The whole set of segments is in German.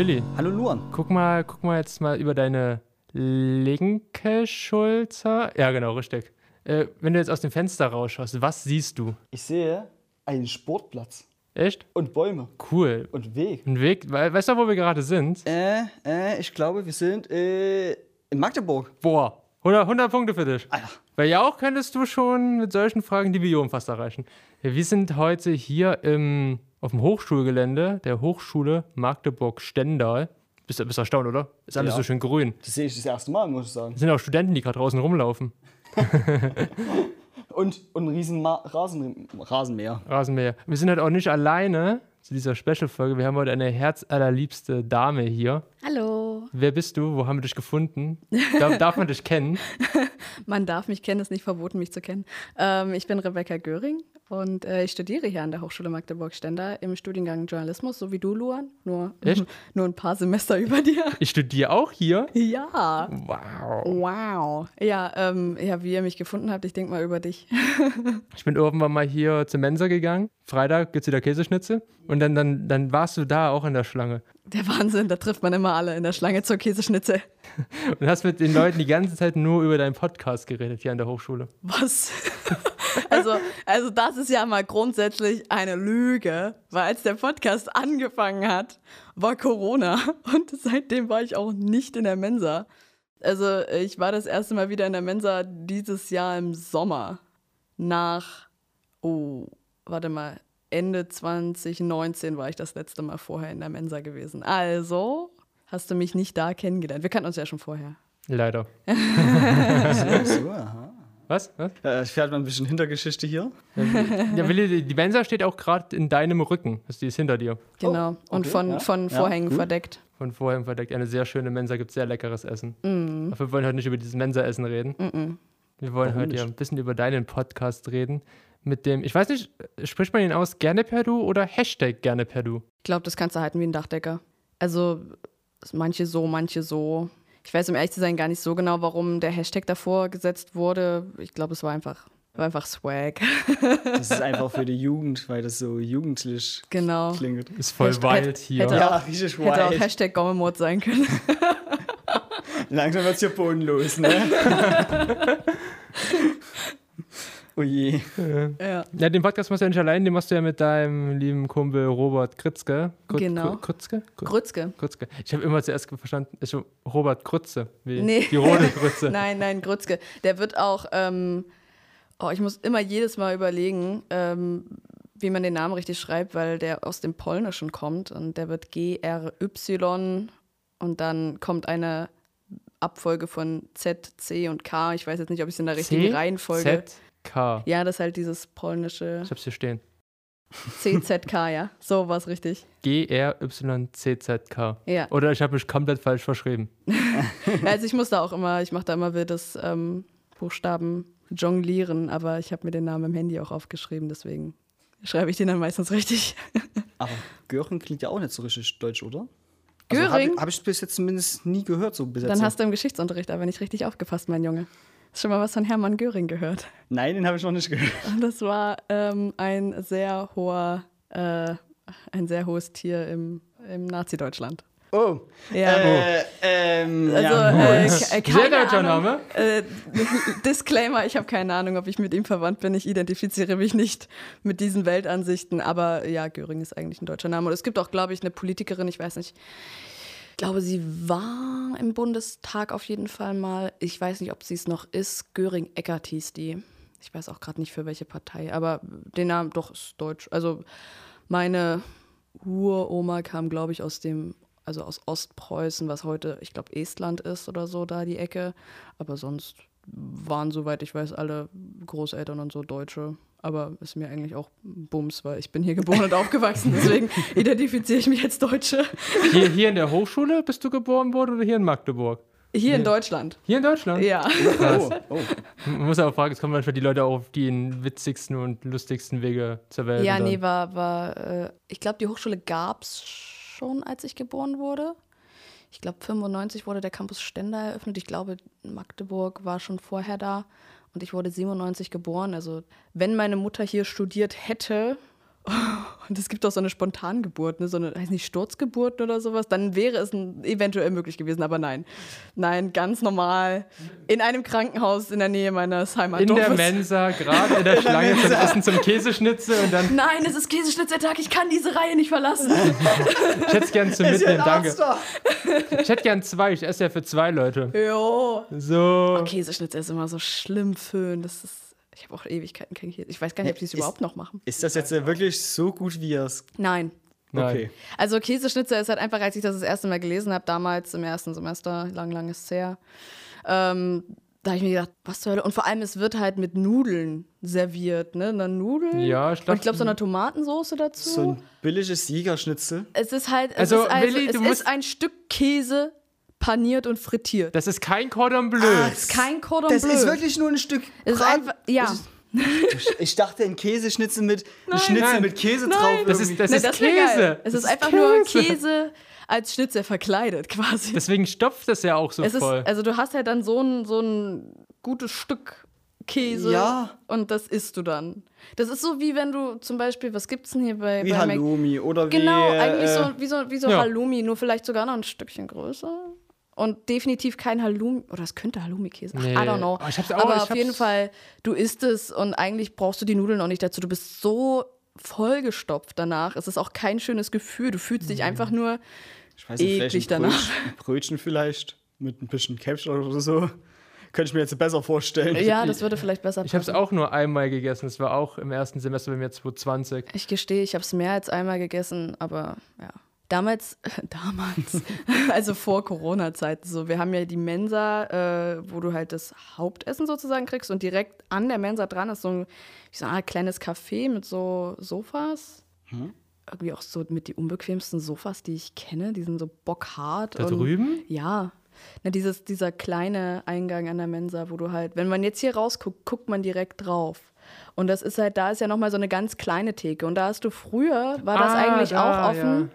Willi. Hallo Luan. Guck mal, guck mal jetzt mal über deine linke Schulter. Ja, genau, richtig. Äh, wenn du jetzt aus dem Fenster rausschaust, was siehst du? Ich sehe einen Sportplatz Echt? und Bäume Cool. und Weg. Ein Weg, we- weißt du, wo wir gerade sind? Äh, äh, ich glaube, wir sind äh, in Magdeburg. Boah, 100, 100 Punkte für dich. Alter. Weil ja auch könntest du schon mit solchen Fragen die Million fast erreichen. Wir sind heute hier im, auf dem Hochschulgelände der Hochschule Magdeburg-Stendal. Bist du bist erstaunt, oder? Ist alles Ja. so schön grün. Das sehe ich das erste Mal, muss ich sagen. Es sind auch Studenten, die gerade draußen rumlaufen. Und, und ein riesen Ma Rasen Rasenmäher. Rasenmäher. Wir sind halt auch nicht alleine zu dieser Special-Folge. Wir haben heute eine herzallerliebste Dame hier. Hallo. Wer bist du? Wo haben wir dich gefunden? Darf, darf man dich kennen? Man darf mich kennen, ist nicht verboten, mich zu kennen. Ähm, ich bin Rebecca Göring und äh, ich studiere hier an der Hochschule Magdeburg-Stender im Studiengang Journalismus, so wie du, Luan. Nur, Echt? nur ein paar Semester über dir. Ich studiere auch hier. Ja. Wow. Wow. Ja, ähm, ja, wie ihr mich gefunden habt, ich denke mal über dich. Ich bin irgendwann mal hier zur Mensa gegangen. Freitag gibt es wieder Käseschnitzel. Und dann, dann, dann warst du da auch in der Schlange. Der Wahnsinn, da trifft man immer alle in der Schlange zur Käseschnitzel. Und hast mit den Leuten die ganze Zeit nur über deinen Podcast geredet hier an der Hochschule. Was? Also, also das ist ja mal grundsätzlich eine Lüge, weil als der Podcast angefangen hat, war Corona und seitdem war ich auch nicht in der Mensa. Also ich war das erste Mal wieder in der Mensa dieses Jahr im Sommer nach, oh, warte mal, Ende 2019 war ich das letzte Mal vorher in der Mensa gewesen. Also hast du mich nicht da kennengelernt. Wir kannten uns ja schon vorher. Leider. So, aha. Was? Was? Äh, ich fährt mal ein bisschen Hintergeschichte hier. Ja, Willi, die- Mensa steht auch gerade in deinem Rücken. Also die ist hinter dir. Genau. Oh, und okay, von, ja. von Ja, Vorhängen gut. verdeckt. Von vorher verdeckt. Eine sehr schöne Mensa, gibt sehr leckeres Essen. Aber wir wollen heute nicht über dieses Mensa-Essen reden. Wir wollen Warum heute ja ein bisschen über deinen Podcast reden. Mit dem, ich weiß nicht, spricht man ihn aus gerne per Du oder Hashtag gerne per Du? Ich glaube, das kannst du halten wie ein Dachdecker. Also manche so, manche so. Ich weiß, um ehrlich zu sein, gar nicht so genau, warum der Hashtag davor gesetzt wurde. Ich glaube, es war einfach, war einfach Swag. Das ist einfach für die Jugend, weil das so jugendlich genau. klingt. Ist voll Hashtag- wild hier. hätte- Ja, richtig Hätte auch wild. Hashtag Gommemod sein können. Langsam wird's hier bodenlos, ne? Oh je. ja. Ja, den Podcast machst du ja nicht allein, den machst du ja mit deinem lieben Kumpel Robert Kritzke. Kr- Genau. Kr- Kritzke? Kr- Grützke. Krützke. Ich habe immer zuerst verstanden, ist so Robert Krütze, wie Nee. die rote Krütze. Nein, nein, Grützke. Der wird auch, ähm, oh, ich muss immer jedes Mal überlegen, ähm, wie man den Namen richtig schreibt, weil der aus dem Polnischen kommt und der wird G-R-Y und dann kommt eine Abfolge von Z, C und K. Ich weiß jetzt nicht, ob ich es in der richtigen C, Reihenfolge. Z, Ja, das ist halt dieses polnische Ich hab's hier stehen. CZK, ja. So war es richtig. G-R-Y-C-Z-K. Ja. Oder ich habe mich komplett falsch verschrieben. Also ich muss da auch immer, ich mache da immer wildes ähm, Buchstaben jonglieren, aber ich habe mir den Namen im Handy auch aufgeschrieben, deswegen schreibe ich den dann meistens richtig. Aber Göring klingt ja auch nicht so richtig deutsch, oder? Göring? Also, Habe hab ich bis jetzt zumindest nie gehört, so Besetzung. Dann hast du im Geschichtsunterricht aber nicht richtig aufgepasst, mein Junge. Hast schon mal was von Hermann Göring gehört? Nein, den habe ich noch nicht gehört. Und das war ähm, ein sehr hoher, äh, ein sehr hohes Tier im, im Nazi-Deutschland. Oh. Ja. Äh, ähm, Also, ja. äh, Gut. ke- keine Sehr deutscher Ahnung. Name. Äh, Disclaimer, ich habe keine Ahnung, ob ich mit ihm verwandt bin. Ich identifiziere mich nicht mit diesen Weltansichten. Aber ja, Göring ist eigentlich ein deutscher Name. Und es gibt auch, glaube ich, eine Politikerin, ich weiß nicht, ich glaube, sie war im Bundestag auf jeden Fall mal. Ich weiß nicht, ob sie es noch ist. Göring-Eckert hieß die. Ich weiß auch gerade nicht für welche Partei, aber den Namen doch ist deutsch. Also meine Uroma kam, glaube ich, aus dem, also aus Ostpreußen, was heute, ich glaube, Estland ist oder so, da die Ecke. Aber sonst waren, soweit ich weiß, alle Großeltern und so Deutsche. Aber ist mir eigentlich auch Bums, weil ich bin hier geboren und aufgewachsen. Deswegen identifiziere ich mich als Deutsche. Hier, hier in der Hochschule bist du geboren worden oder hier in Magdeburg? Hier in Deutschland. Hier in Deutschland? Ja. Oh, oh. Man muss aber fragen, es kommen manchmal die Leute auch auf die witzigsten und lustigsten Wege zur Welt. Ja, nee, war, war äh, ich glaube, die Hochschule gab es schon, als ich geboren wurde. Ich glaube, 95 wurde der Campus Stender eröffnet. Ich glaube, Magdeburg war schon vorher da. Und ich wurde 97 geboren. Also, wenn meine Mutter hier studiert hätte, Und es gibt auch so eine Spontangeburt, ne? so eine, weiß nicht, Sturzgeburt oder sowas. Dann wäre es eventuell möglich gewesen, aber nein. Nein, ganz normal. In einem Krankenhaus in der Nähe meines In Heimatdorfes. der Mensa, gerade in der Schlange zum Essen zum Käseschnitzel und dann, Nein, es ist Käseschnitzertag, ich kann diese Reihe nicht verlassen. ich hätte es gern ein Mitnehmen, danke. Ich hätte gern zwei, ich esse ja für zwei Leute. jo. So. Käseschnitzer ist immer so schlimm föhn. Das ist, ich habe auch Ewigkeiten kein Käse. Ich weiß gar nicht, ob die es überhaupt noch machen. Ist das jetzt äh, wirklich so gut, wie es. Nein. Nein. Okay. Also Käseschnitzer ist halt einfach, als ich das das erste Mal gelesen habe, damals im ersten Semester, lang, lang ist es her, ähm, da habe ich mir gedacht, was zur Hölle? Und vor allem, es wird halt mit Nudeln serviert, ne? Dann Nudeln. Ja, ich Und glaub- ich glaube, so eine Tomatensauce dazu. So ein billiges Siegerschnitzel. es ist halt, es Also, ist, also, Willi, es du ist musst- ein Stück Käse paniert und frittiert. Das ist kein Cordon Bleu. Es ist kein Cordon Das Bleu. ist wirklich nur ein Stück. Es ist einfach, ja. Ich, dachte, ein Käseschnitzel mit, ein Schnitzel Nein. mit Käse Nein. drauf. Das ist, das ist das Käse. Es Das ist einfach nur Käse als Schnitzel verkleidet quasi. Deswegen stopft das ja auch so Es ist, voll. also du hast halt dann so ein, so ein gutes Stück Käse Ja. und das isst du dann. Das ist so wie wenn du zum Beispiel, was gibt's denn hier bei, wie bei Mac- Halloumi oder wie. Genau, äh, eigentlich so wie so, wie so ja. Halloumi, nur vielleicht sogar noch ein Stückchen größer. Und definitiv kein Halloumi, oder es könnte Halloumi-Käse. Ach, Nee. I don't know. Oh, ich hab's auch- Aber ich auf jeden Fall, du isst es und eigentlich brauchst du die Nudeln auch nicht dazu. Du bist so vollgestopft danach. Es ist auch kein schönes Gefühl. Du fühlst Mhm. dich einfach nur Ich weiß nicht, eklig vielleicht ein danach. Brötchen, ein Brötchen vielleicht mit ein bisschen Ketchup oder so. Könnte ich mir jetzt besser vorstellen. Ja, das würde vielleicht besser Ich habe es passen. auch nur einmal gegessen. Das war auch im ersten Semester bei mir 2020. Ich gestehe, ich habe es mehr als einmal gegessen, aber ja. Damals, damals, also vor Corona-Zeiten so, wir haben ja die Mensa, äh, wo du halt das Hauptessen sozusagen kriegst und direkt an der Mensa dran ist so ein, so eine Art kleines Café mit so Sofas. Irgendwie auch so mit die unbequemsten Sofas, die ich kenne. Die sind so bockhart. Da und, drüben? Ja. Na, dieses, dieser kleine Eingang an der Mensa, wo du halt, wenn man jetzt hier rausguckt, guckt man direkt drauf. Und das ist halt, da ist ja nochmal so eine ganz kleine Theke. Und da hast du früher, war das Ah, eigentlich da, auch offen. ja.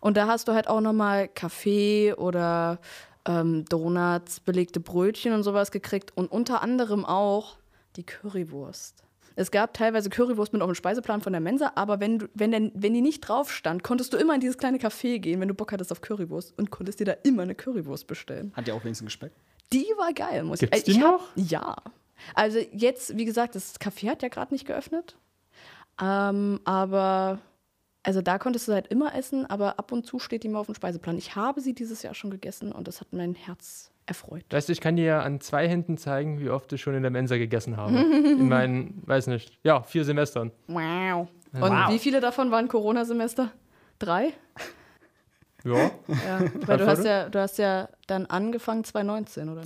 Und da hast du halt auch nochmal Kaffee oder ähm, Donuts, belegte Brötchen und sowas gekriegt. Und unter anderem auch die Currywurst. Es gab teilweise Currywurst mit auf dem Speiseplan von der Mensa, aber wenn, du, wenn, denn, wenn die nicht drauf stand, konntest du immer in dieses kleine Café gehen, wenn du Bock hattest auf Currywurst und konntest dir da immer eine Currywurst bestellen. Hat ja auch wenigstens Gespeck. Die war geil, muss Gibt's ich ich die hab- noch? Ja. Also jetzt, wie gesagt, das Café hat ja gerade nicht geöffnet. Ähm, aber also da konntest du halt immer essen, aber ab und zu steht die mal auf dem Speiseplan. Ich habe sie dieses Jahr schon gegessen und das hat mein Herz erfreut. Weißt du, ich kann dir ja an zwei Händen zeigen, wie oft ich schon in der Mensa gegessen habe. in meinen, weiß nicht, ja, vier Semestern. Wow. Und Wow. wie viele davon waren Corona-Semester? Drei? Ja, Ja, weil du hast ja, du hast ja dann angefangen 2019, oder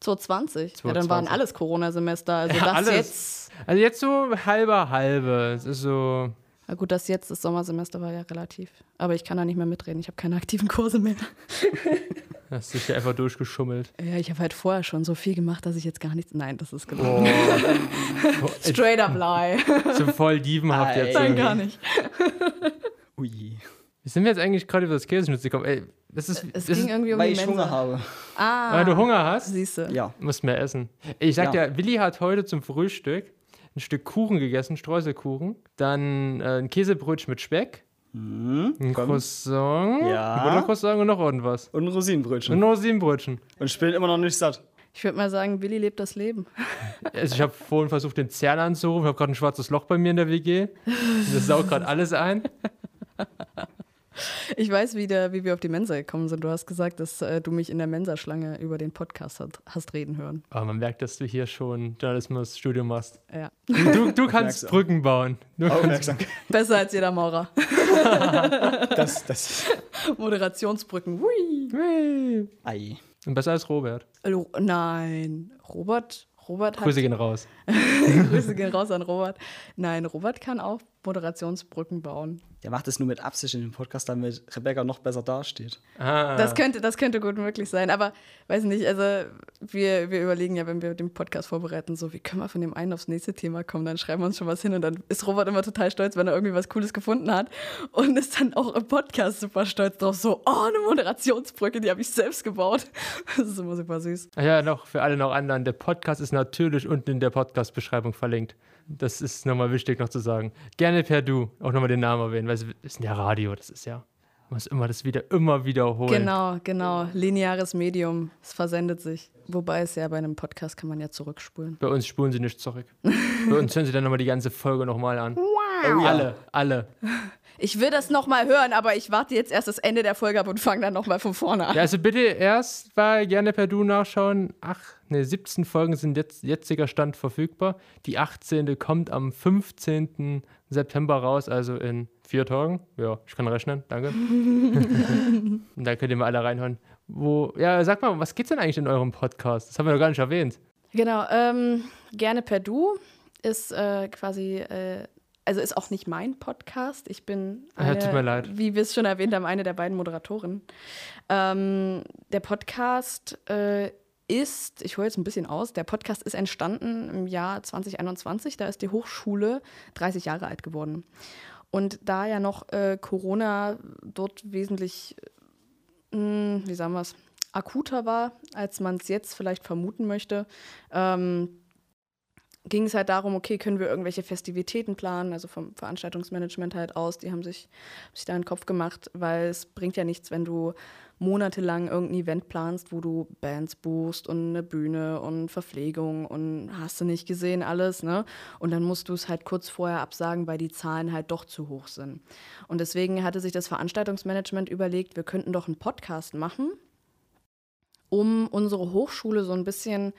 2020. 2020. Ja, dann waren 2020. alles Corona-Semester. Also Ja, das alles. jetzt. Also jetzt so halber halbe. Es ist so. Na gut, das jetzt, das Sommersemester war ja relativ. Aber ich kann da nicht mehr mitreden. Ich habe keine aktiven Kurse mehr. Hast dich ja einfach durchgeschummelt. Ja, ich habe halt vorher schon so viel gemacht, dass ich jetzt gar nichts. Nein, das ist gelogen. Oh, Straight up lie. so voll dievenhaft jetzt. Nein, irgendwie. gar nicht. Ui. Wie sind wir jetzt eigentlich gerade über das Käseschnitzel gekommen? Ey, das ist. Es das ging ist irgendwie um Weil die ich Mensa. Hunger habe. Ah, weil du Hunger hast, siehst du. Ja. musst mehr essen. Ich sag Ja. dir, Willi hat heute zum Frühstück ein Stück Kuchen gegessen, Streuselkuchen, dann äh, ein Käsebrötchen mit Speck, Hm, ein komm. Croissant, Ja. ein Buttercroissant und noch irgendwas. Und ein Rosinenbrötchen. Und noch sieben Brötchen. Und ich bin immer noch nicht satt. Ich würde mal sagen, Willi lebt das Leben. Also ich habe vorhin versucht, den Zern anzurufen. Ich habe gerade ein schwarzes Loch bei mir in der WG. Das saugt gerade alles ein. Ich weiß, wie, der, wie wir auf die Mensa gekommen sind. Du hast gesagt, dass äh, du mich in der Mensaschlange über den Podcast hat, hast reden hören. Aber man merkt, dass du hier schon Journalismus-Studium machst. Ja. Du, du kannst. Brücken bauen. Du kannst, Aufmerksamkeit. Besser als jeder Maurer. Das, das. Moderationsbrücken. Hui. Ei. Und besser als Robert. Lo- Nein, Robert, Robert hat. Grüße gehen raus. Grüße gehen raus an Robert. Nein, Robert kann auch Moderationsbrücken bauen. Der macht es nur mit Absicht in dem Podcast, damit Rebecca noch besser dasteht. Ah. Das könnte, das könnte gut möglich sein. Aber weiß nicht, also wir, wir überlegen ja, wenn wir den Podcast vorbereiten, so, wie können wir von dem einen aufs nächste Thema kommen? Dann schreiben wir uns schon was hin und dann ist Robert immer total stolz, wenn er irgendwie was Cooles gefunden hat. Und ist dann auch im Podcast super stolz drauf, so, oh, eine Moderationsbrücke, die habe ich selbst gebaut. Das ist immer super süß. Ja, noch für alle noch anderen. Der Podcast ist natürlich unten in der Podcast-Beschreibung verlinkt. Das ist nochmal wichtig noch zu sagen. Gerne per Du, auch nochmal den Namen erwähnen, weil es ist ja Radio, das ist ja, man muss immer das wieder, immer wiederholen. Genau, genau. Lineares Medium, es versendet sich. Wobei es ja bei einem Podcast kann man ja zurückspulen. Bei uns spulen sie nicht zurück. bei uns hören sie dann nochmal die ganze Folge nochmal an. Wow. Alle, alle. Ich will das nochmal hören, aber ich warte jetzt erst das Ende der Folge ab und fange dann nochmal von vorne an. Ja, also bitte erst mal gerne per Du nachschauen. Ach, ne, 17 Folgen sind jetzt jetziger Stand verfügbar. Die 18. kommt am 15. September raus, also in vier Tagen. Ja, ich kann rechnen, danke. und da könnt ihr mal alle reinhören. Wo, ja, sag mal, was geht's denn eigentlich in eurem Podcast? Das haben wir noch gar nicht erwähnt. Genau, ähm, gerne per Du ist äh, quasi äh, also ist auch nicht mein Podcast. Ich bin, eine, ja, tut mir leid. wie wir es schon erwähnt haben, eine der beiden Moderatoren. Ähm, der Podcast äh, ist, ich hole jetzt ein bisschen aus, der Podcast ist entstanden im Jahr 2021. Da ist die Hochschule 30 Jahre alt geworden. Und da ja noch äh, Corona dort wesentlich, mh, hm, wie sagen wir es, akuter war, als man es jetzt vielleicht vermuten möchte, ähm, ging es halt darum, okay, können wir irgendwelche Festivitäten planen, also vom Veranstaltungsmanagement halt aus, die haben sich, haben sich da einen Kopf gemacht, weil es bringt ja nichts, wenn du monatelang irgendein Event planst, wo du Bands buchst und eine Bühne und Verpflegung und hast du nicht gesehen alles, ne? Und dann musst du es halt kurz vorher absagen, weil die Zahlen halt doch zu hoch sind. Und deswegen hatte sich das Veranstaltungsmanagement überlegt, wir könnten doch einen Podcast machen, um unsere Hochschule so ein bisschen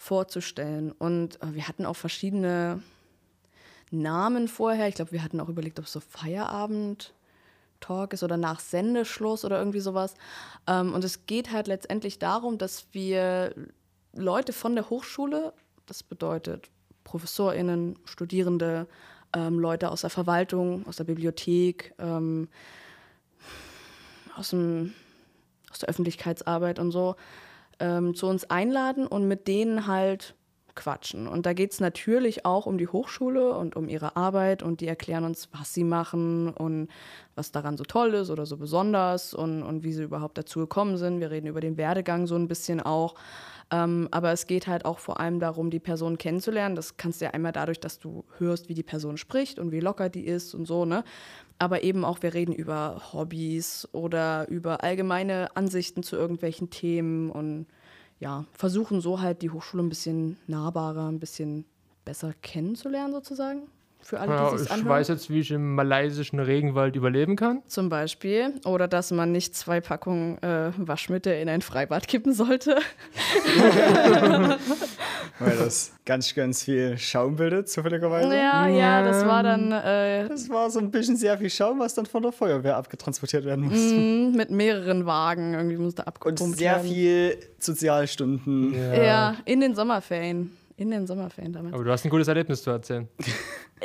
vorzustellen. Und äh, wir hatten auch verschiedene Namen vorher. Ich glaube, wir hatten auch überlegt, ob es so Feierabend. Talk ist oder nach Sendeschluss oder irgendwie sowas. Ähm, und es geht halt letztendlich darum, dass wir Leute von der Hochschule, das bedeutet ProfessorInnen, Studierende, ähm, Leute aus der Verwaltung, aus der Bibliothek, ähm, aus, dem, aus der Öffentlichkeitsarbeit und so, ähm, zu uns einladen und mit denen halt quatschen. Und da geht es natürlich auch um die Hochschule und um ihre Arbeit und die erklären uns, was sie machen und was daran so toll ist oder so besonders und, und wie sie überhaupt dazu gekommen sind. Wir reden über den Werdegang so ein bisschen auch. Ähm, aber es geht halt auch vor allem darum, die Person kennenzulernen. Das kannst du ja einmal dadurch, dass du hörst, wie die Person spricht und wie locker die ist und so, ne? Aber eben auch, wir reden über Hobbys oder über allgemeine Ansichten zu irgendwelchen Themen und ja, versuchen so halt die Hochschule ein bisschen nahbarer, ein bisschen besser kennenzulernen sozusagen für alle, ja, die sich Ich weiß jetzt, wie ich im malaysischen Regenwald überleben kann. Zum Beispiel. Oder dass man nicht zwei Packungen äh, Waschmittel in ein Freibad kippen sollte. Weil das ganz, ganz viel Schaum bildet, zufälligerweise. Ja, ja, das war dann. Äh, das war so ein bisschen sehr viel Schaum, was dann von der Feuerwehr abgetransportiert werden musste. Mm, mit mehreren Wagen irgendwie musste abgepumpt Und sehr werden. viel Sozialstunden. Ja. ja, in den Sommerferien. In den Sommerferien damals. Aber du hast ein gutes Erlebnis zu erzählen.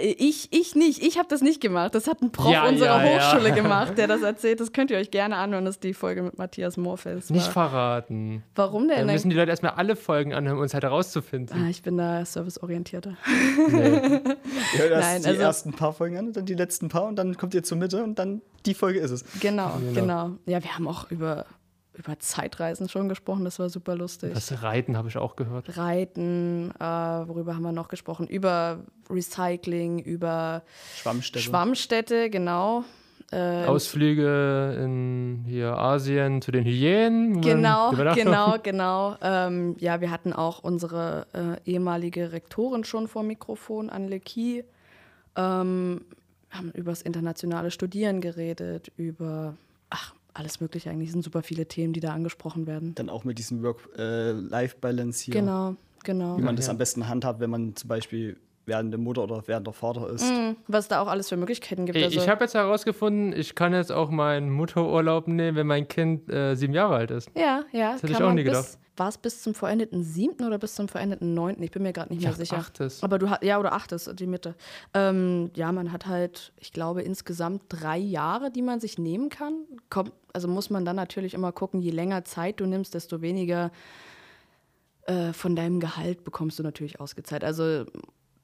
Ich, ich nicht. Ich habe das nicht gemacht. Das hat ein Prof Ja, unserer ja, ja. Hochschule gemacht, der das erzählt. Das könnt ihr euch gerne anhören. Das ist die Folge mit Matthias Morfels. Nicht verraten. Warum Dann denn? müssen die Leute erstmal alle Folgen anhören, um uns halt herauszufinden. ah, ich bin da serviceorientierter. Nee. Ja, das Nein, die also- ersten paar Folgen an und dann die letzten paar und dann kommt ihr zur Mitte und dann die Folge ist es. Genau, Genau. genau. Ja, wir haben auch über, über Zeitreisen schon gesprochen. Das war super lustig. Das Reiten habe ich auch gehört. Reiten, äh, worüber haben wir noch gesprochen? Über Recycling, über Schwammstätte. Schwammstädte, genau. Äh, Ausflüge in hier Asien zu den Hyänen. Genau, genau, genau. Ähm, ja, wir hatten auch unsere äh, ehemalige Rektorin schon vor Mikrofon, Anne Kie. Ähm, haben über das internationale Studieren geredet, über, alles Mögliche eigentlich. Es sind super viele Themen, die da angesprochen werden. Dann auch mit diesem Work-Life-Balance hier. Genau, genau. Wie man das am besten handhabt, wenn man zum Beispiel werdende Mutter oder werdender Vater ist. Mhm, Was da auch alles für Möglichkeiten gibt. Ey, Also, Ich habe jetzt herausgefunden, ich kann jetzt auch meinen Mutterurlaub nehmen, wenn mein Kind äh, sieben Jahre alt ist. ja, ja. hätte kann ich auch nie gedacht. War es bis zum vollendeten siebten oder bis zum vollendeten neunten? Ich bin mir gerade nicht mehr Ja, sicher. achtes. Aber du hast, ja, oder achtes, die Mitte. Ähm, ja, man hat halt, ich glaube, insgesamt drei Jahre, die man sich nehmen kann. Kommt, also muss man dann natürlich immer gucken, je länger Zeit du nimmst, desto weniger äh, von deinem Gehalt bekommst du natürlich ausgezahlt. Also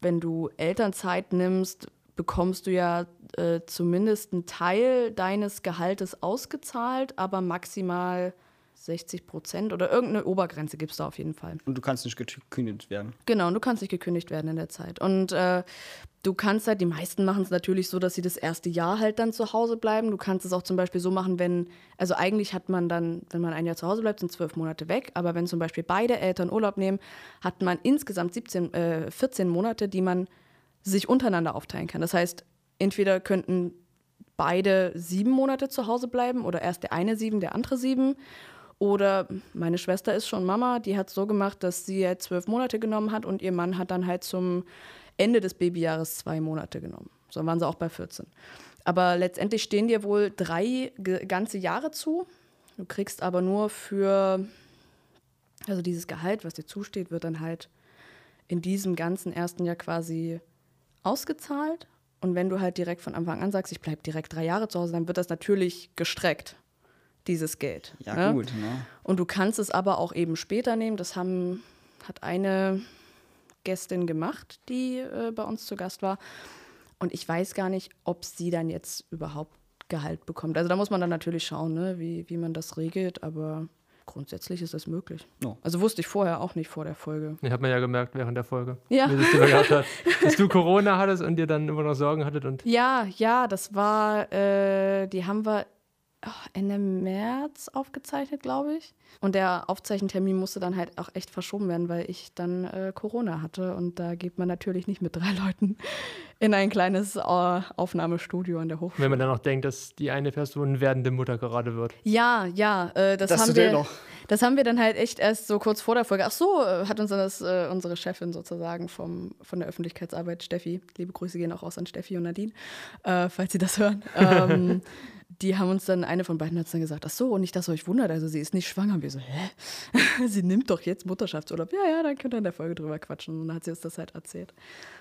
wenn du Elternzeit nimmst, bekommst du ja äh, zumindest einen Teil deines Gehaltes ausgezahlt, aber maximal 60 Prozent oder irgendeine Obergrenze gibt es da auf jeden Fall. Und du kannst nicht gekündigt werden. Genau, und du kannst nicht gekündigt werden in der Zeit. Und äh, du kannst halt, die meisten machen es natürlich so, dass sie das erste Jahr halt dann zu Hause bleiben. Du kannst es auch zum Beispiel so machen, wenn, also eigentlich hat man dann, wenn man ein Jahr zu Hause bleibt, sind zwölf Monate weg. Aber wenn zum Beispiel beide Eltern Urlaub nehmen, hat man insgesamt 17, äh, 14 Monate, die man sich untereinander aufteilen kann. Das heißt, entweder könnten beide sieben Monate zu Hause bleiben oder erst der eine sieben, der andere sieben. Oder meine Schwester ist schon Mama, die hat es so gemacht, dass sie halt zwölf Monate genommen hat und ihr Mann hat dann halt zum Ende des Babyjahres zwei Monate genommen. So waren sie auch bei 14. Aber letztendlich stehen dir wohl drei ganze Jahre zu. Du kriegst aber nur für, also dieses Gehalt, was dir zusteht, wird dann halt in diesem ganzen ersten Jahr quasi ausgezahlt. Und wenn du halt direkt von Anfang an sagst, ich bleibe direkt drei Jahre zu Hause, dann wird das natürlich gestreckt dieses Geld. Ja, ne? gut. Ne? Und du kannst es aber auch eben später nehmen. Das haben, hat eine Gästin gemacht, die äh, bei uns zu Gast war. Und ich weiß gar nicht, ob sie dann jetzt überhaupt Gehalt bekommt. Also da muss man dann natürlich schauen, ne, wie, wie man das regelt, aber grundsätzlich ist das möglich. Oh. Also wusste ich vorher auch nicht vor der Folge. Ich habe mir ja gemerkt während der Folge, ja. wie das gehabt hat, dass du Corona hattest und dir dann immer noch Sorgen hattet. Und ja, ja, das war, äh, die haben wir Ende März aufgezeichnet, glaube ich. Und der Aufzeichentermin musste dann halt auch echt verschoben werden, weil ich dann äh, Corona hatte. Und da geht man natürlich nicht mit drei Leuten in ein kleines äh, Aufnahmestudio an der Hochschule. Wenn man dann auch denkt, dass die eine Person werdende Mutter gerade wird. Ja, ja, äh, das, das haben wir. Noch. Das haben wir dann halt echt erst so kurz vor der Folge. Ach so, äh, hat uns dann das, äh, unsere Chefin sozusagen vom, von der Öffentlichkeitsarbeit, Steffi, liebe Grüße gehen auch raus an Steffi und Nadine, äh, falls sie das hören. Ähm, die haben uns dann, eine von beiden hat dann gesagt, ach so, und nicht, dass ihr euch wundert, also sie ist nicht schwanger. Und wir so, hä? sie nimmt doch jetzt Mutterschaftsurlaub. Ja, ja, dann könnt ihr in der Folge drüber quatschen. Und dann hat sie uns das halt erzählt.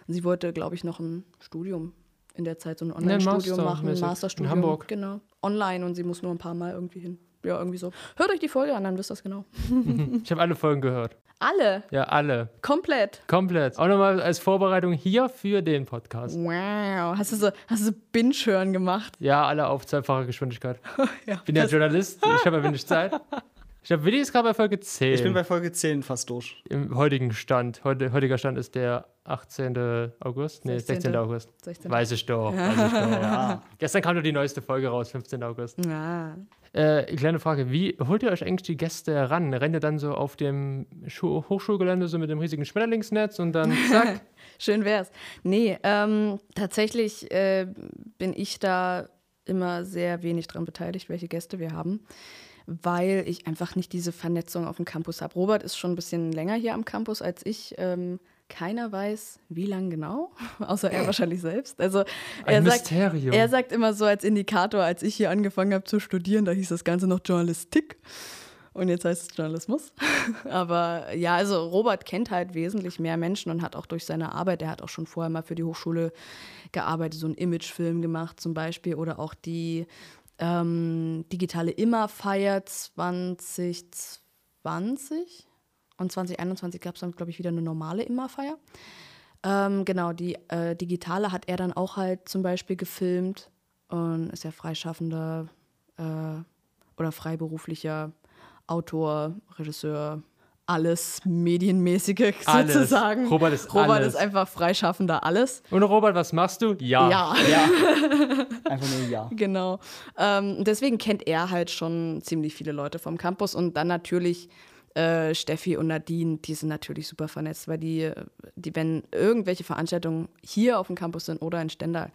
Und sie wollte, glaube ich, noch ein Studium in der Zeit, so ein Online-Studium nee, machen, ein Masterstudium. In Hamburg. Genau. Online und sie muss nur ein paar Mal irgendwie hin. Ja, irgendwie so. Hört euch die Folge an, dann wisst ihr das genau. ich habe alle Folgen gehört. Alle? Ja, alle. Komplett? Komplett. Auch nochmal als Vorbereitung hier für den Podcast. Wow. Hast du so, hast du so Binge-Hören gemacht? Ja, alle auf zweifacher Geschwindigkeit. ja, bin ja Journalist, ich habe ja wenig Zeit. Ich glaube, Willi ist gerade bei Folge 10. Ich bin bei Folge 10 fast durch. Im heutigen Stand. Heute, heutiger Stand ist der 18. August? Nee, 16. 16. August. 16. Weiß ich doch. Weiß ich doch. Ja. Gestern kam nur die neueste Folge raus, 15. August. Ja. Äh, kleine Frage: Wie holt ihr euch eigentlich die Gäste ran? Rennt ihr dann so auf dem Schu Hochschulgelände so mit dem riesigen Schmetterlingsnetz und dann zack? Schön wär's. Nee, ähm, tatsächlich äh, bin ich da immer sehr wenig dran beteiligt, welche Gäste wir haben weil ich einfach nicht diese Vernetzung auf dem Campus habe. Robert ist schon ein bisschen länger hier am Campus als ich. Ähm, keiner weiß, wie lang genau, außer er wahrscheinlich selbst. Also er Ein sagt, Mysterium. er sagt immer so als Indikator, als ich hier angefangen habe zu studieren, da hieß das Ganze noch Journalistik. Und jetzt heißt es Journalismus. Aber ja, also Robert kennt halt wesentlich mehr Menschen und hat auch durch seine Arbeit, er hat auch schon vorher mal für die Hochschule gearbeitet, so einen Imagefilm gemacht zum Beispiel oder auch die ähm, digitale Immerfeier 2020 und 2021 gab es dann, glaube ich, wieder eine normale Immerfeier. Ähm, genau, die äh, digitale hat er dann auch halt zum Beispiel gefilmt und ist ja freischaffender äh, oder freiberuflicher Autor, Regisseur, alles Medienmäßige alles. sozusagen. Robert ist Robert alles. ist einfach freischaffender alles. Und Robert, was machst du? Ja. Ja. ja. einfach nur ja. Genau. Ähm, deswegen kennt er halt schon ziemlich viele Leute vom Campus und dann natürlich äh, Steffi und Nadine, die sind natürlich super vernetzt, weil die, die, wenn irgendwelche Veranstaltungen hier auf dem Campus sind oder in Stendal,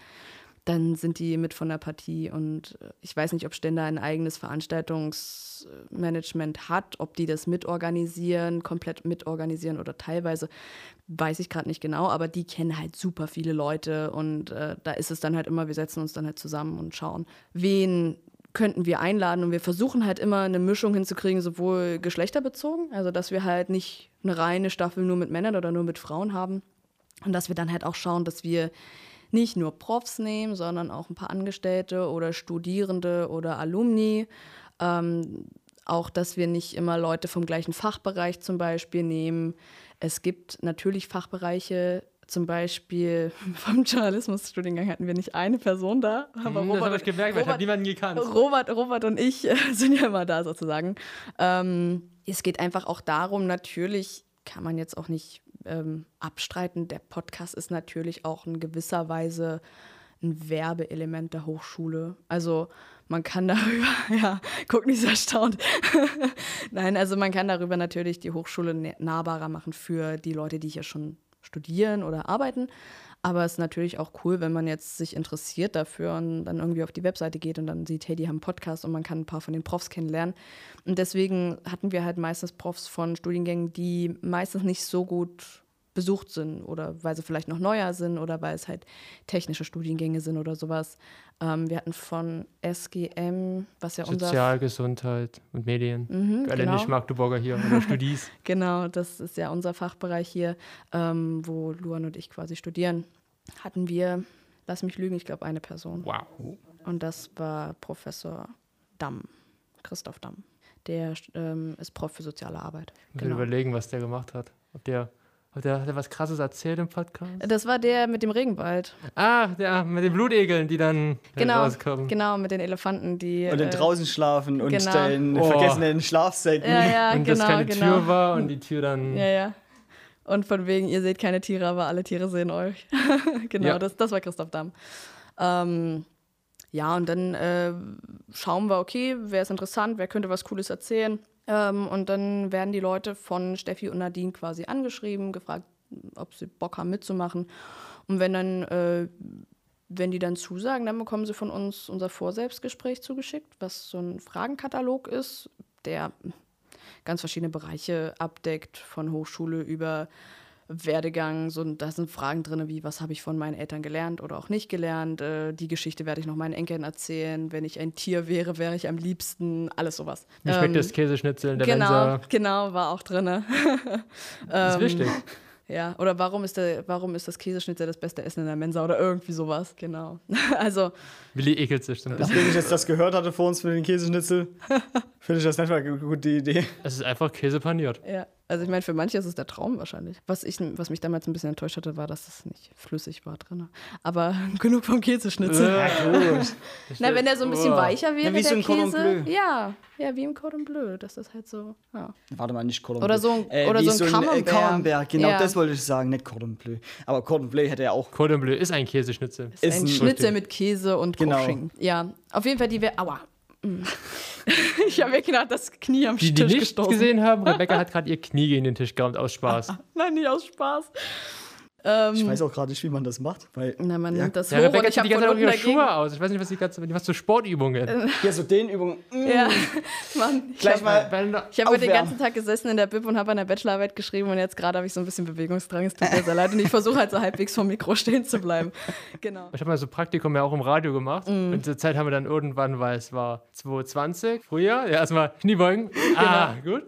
dann sind die mit von der Partie. Und äh, ich weiß nicht, ob Stender ein eigenes Veranstaltungsmanagement hat, ob die das mitorganisieren, komplett mitorganisieren oder teilweise, weiß ich gerade nicht genau, aber die kennen halt super viele Leute und äh, da ist es dann halt immer, wir setzen uns dann halt zusammen und schauen, wen könnten wir einladen und wir versuchen halt immer eine Mischung hinzukriegen, sowohl geschlechterbezogen, also dass wir halt nicht eine reine Staffel nur mit Männern oder nur mit Frauen haben und dass wir dann halt auch schauen, dass wir nicht nur Profs nehmen, sondern auch ein paar Angestellte oder Studierende oder Alumni. Ähm, auch, dass wir nicht immer Leute vom gleichen Fachbereich zum Beispiel nehmen. Es gibt natürlich Fachbereiche, zum Beispiel vom Journalismusstudiengang hatten wir nicht eine Person da, aber Hm, das Robert, habe ich gemerkt, weil ich habe niemanden gekannt. Robert, Robert und ich sind ja immer da sozusagen. Ähm, es geht einfach auch darum, natürlich kann man jetzt auch nicht ähm, abstreiten, der Podcast ist natürlich auch in gewisser Weise ein Werbeelement der Hochschule. Also man kann darüber, ja, guck nicht so erstaunt. Nein, also man kann darüber natürlich die Hochschule nahbarer machen für die Leute, die hier schon studieren oder arbeiten. Aber es ist natürlich auch cool, wenn man jetzt sich interessiert dafür und dann irgendwie auf die Webseite geht und dann sieht, hey, die haben einen Podcast und man kann ein paar von den Profs kennenlernen. Und deswegen hatten wir halt meistens Profs von Studiengängen, die meistens nicht so gut besucht sind oder weil sie vielleicht noch neuer sind oder weil es halt technische Studiengänge sind oder sowas. Ähm, wir hatten von SGM, was ja unser Sozialgesundheit und Medien. Mhm, Alle genau. nicht Magdeburger hier oder Studis. Genau, das ist ja unser Fachbereich hier, ähm, wo Luan und ich quasi studieren. Hatten wir, lass mich lügen, ich glaube eine Person. Wow. Und das war Professor Damm, Christoph Damm. Der ähm, ist Prof für soziale Arbeit. Ich will Genau. überlegen, was der gemacht hat. Ob der, der, hat er was Krasses erzählt im Podcast? Das war der mit dem Regenwald. Ah, der mit den Blutegeln, die dann Genau, rauskommen. genau, mit den Elefanten, die. Und dann äh, draußen schlafen und genau. den Oh. vergessenen Schlafsäcken. Ja, ja, und genau, das keine genau. Tür war und die Tür dann. Ja, ja. Und von wegen, ihr seht keine Tiere, aber alle Tiere sehen euch. genau, Ja. das, das war Christoph Damm. Ähm, ja, und dann äh, schauen wir, okay, wer ist interessant, wer könnte was Cooles erzählen. Ähm, und dann werden die Leute von Steffi und Nadine quasi angeschrieben, gefragt, ob sie Bock haben mitzumachen. Und wenn dann, äh, wenn die dann zusagen, dann bekommen sie von uns unser Vorselbstgespräch zugeschickt, was so ein Fragenkatalog ist, der ganz verschiedene Bereiche abdeckt, von Hochschule über Werdegang. So, da sind Fragen drin, wie was habe ich von meinen Eltern gelernt oder auch nicht gelernt. Äh, die Geschichte werde ich noch meinen Enkeln erzählen. Wenn ich ein Tier wäre, wäre ich am liebsten. Alles sowas. Wie schmeckt Ähm, das Käseschnitzel in der genau, Mensa? genau, war auch drin. Das ist wichtig. Ja, oder warum ist, der, warum ist das Käseschnitzel das beste Essen in der Mensa oder irgendwie sowas, genau. Also, Willi ekelt sich so ein bisschen. Nachdem ich jetzt das gehört hatte vor uns mit den Käseschnitzel, finde ich das nicht mal eine gute Idee. Es ist einfach Käse paniert. ja, also ich meine, für manche ist es der Traum wahrscheinlich. Was, ich, was mich damals ein bisschen enttäuscht hatte, war, dass es nicht flüssig war drin. Aber genug vom Käseschnitzel. gut. Na, wenn der so ein bisschen Oh. weicher wäre, Ja, wie so der ein Cordon Käse. Ja, ja, wie im Cordon Bleu. Das ist halt so, ja. Warte mal, nicht Cordon Oder Bleu. so ein- äh, oder wie so ein äh, Camembert. Camembert, genau, Ja. das wollte ich sagen, nicht Cordon Bleu. Aber Cordon Bleu hätte ja auch. Cordon Bleu ist ein Käseschnitzel. Ist, Ist ein ein- Schnitzel mit Käse und Genau. Ja, auf jeden Fall die wäre, aua. Ich habe mir gedacht, das Knie am Die, die Tisch nicht gestoßen. gesehen haben, Rebecca hat gerade ihr Knie gegen den Tisch gerammt aus Spaß. Nein, nicht aus Spaß. Ähm, Ich weiß auch gerade nicht, wie man das macht, weil na, man Ja. nimmt das Ja, hoch und Rebecca ich habe die ganze Zeit ihre Schuhe aus. Ich weiß nicht, was die ganze die macht so Sportübungen. hier so den Übungen. mm, Ja, Mann, ich Gleich hab- mal. Ich habe den ganzen Tag gesessen in der Bib und habe an der Bachelorarbeit geschrieben und jetzt gerade habe ich so ein bisschen Bewegungsdrang. Es tut mir sehr leid und ich versuche halt so halbwegs vom Mikro stehen zu bleiben. Genau. Ich habe mal so Praktikum ja auch im Radio gemacht. Mm. Und zur Zeit haben wir dann irgendwann, weil es war 2020, Frühjahr, ja, erstmal Kniebeugen. Ah, Genau. gut.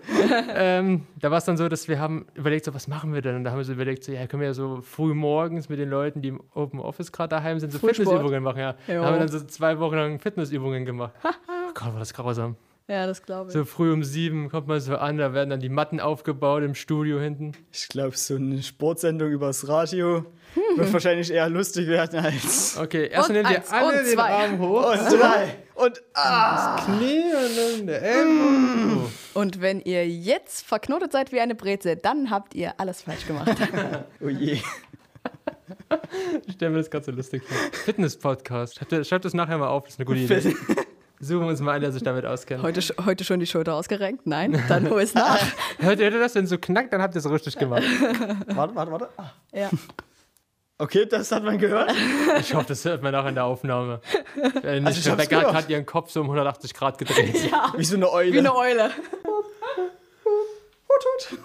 ähm, da war es dann so, dass wir haben überlegt, so, was machen wir denn? Und da haben wir so überlegt, so, ja, können wir ja so früh morgens mit den Leuten, die im Open Office gerade daheim sind, so Frühsport. Fitnessübungen machen. Ja. Jo. Da haben wir dann so zwei Wochen lang Fitnessübungen gemacht. oh Gott, war das grausam. Ja, das glaube ich. So früh um sieben kommt man so an, da werden dann die Matten aufgebaut im Studio hinten. Ich glaube, so eine Sportsendung übers Radio wird wahrscheinlich eher lustig werden als. Okay, erst Und nehmen wir eins alle und den zwei. Arm hoch. Und drei. Und ah! Knie und dann der Ellbogen. Und wenn ihr jetzt verknotet seid wie eine Breze, dann habt ihr alles falsch gemacht. Oh je. Ich stelle mir das ganz so lustig vor. Fitness-Podcast. Schreibt, schreibt das nachher mal auf, das ist eine gute Idee. Suchen wir uns mal einen, der sich damit auskennt. Heute, heute schon die Schulter ausgerenkt? Nein, dann hol es nach. Hört ihr das, wenn es so knackt, dann habt ihr es richtig gemacht. Warte, warte, warte. Ah. Ja. Okay, das hat man gehört. Ich hoffe, das hört man auch in der Aufnahme. Wenn Also nicht, ich hab's Rebecca hat gerade ihren Kopf so um 180 Grad gedreht. Wie so eine Eule. Wie eine Eule. Hut, hut.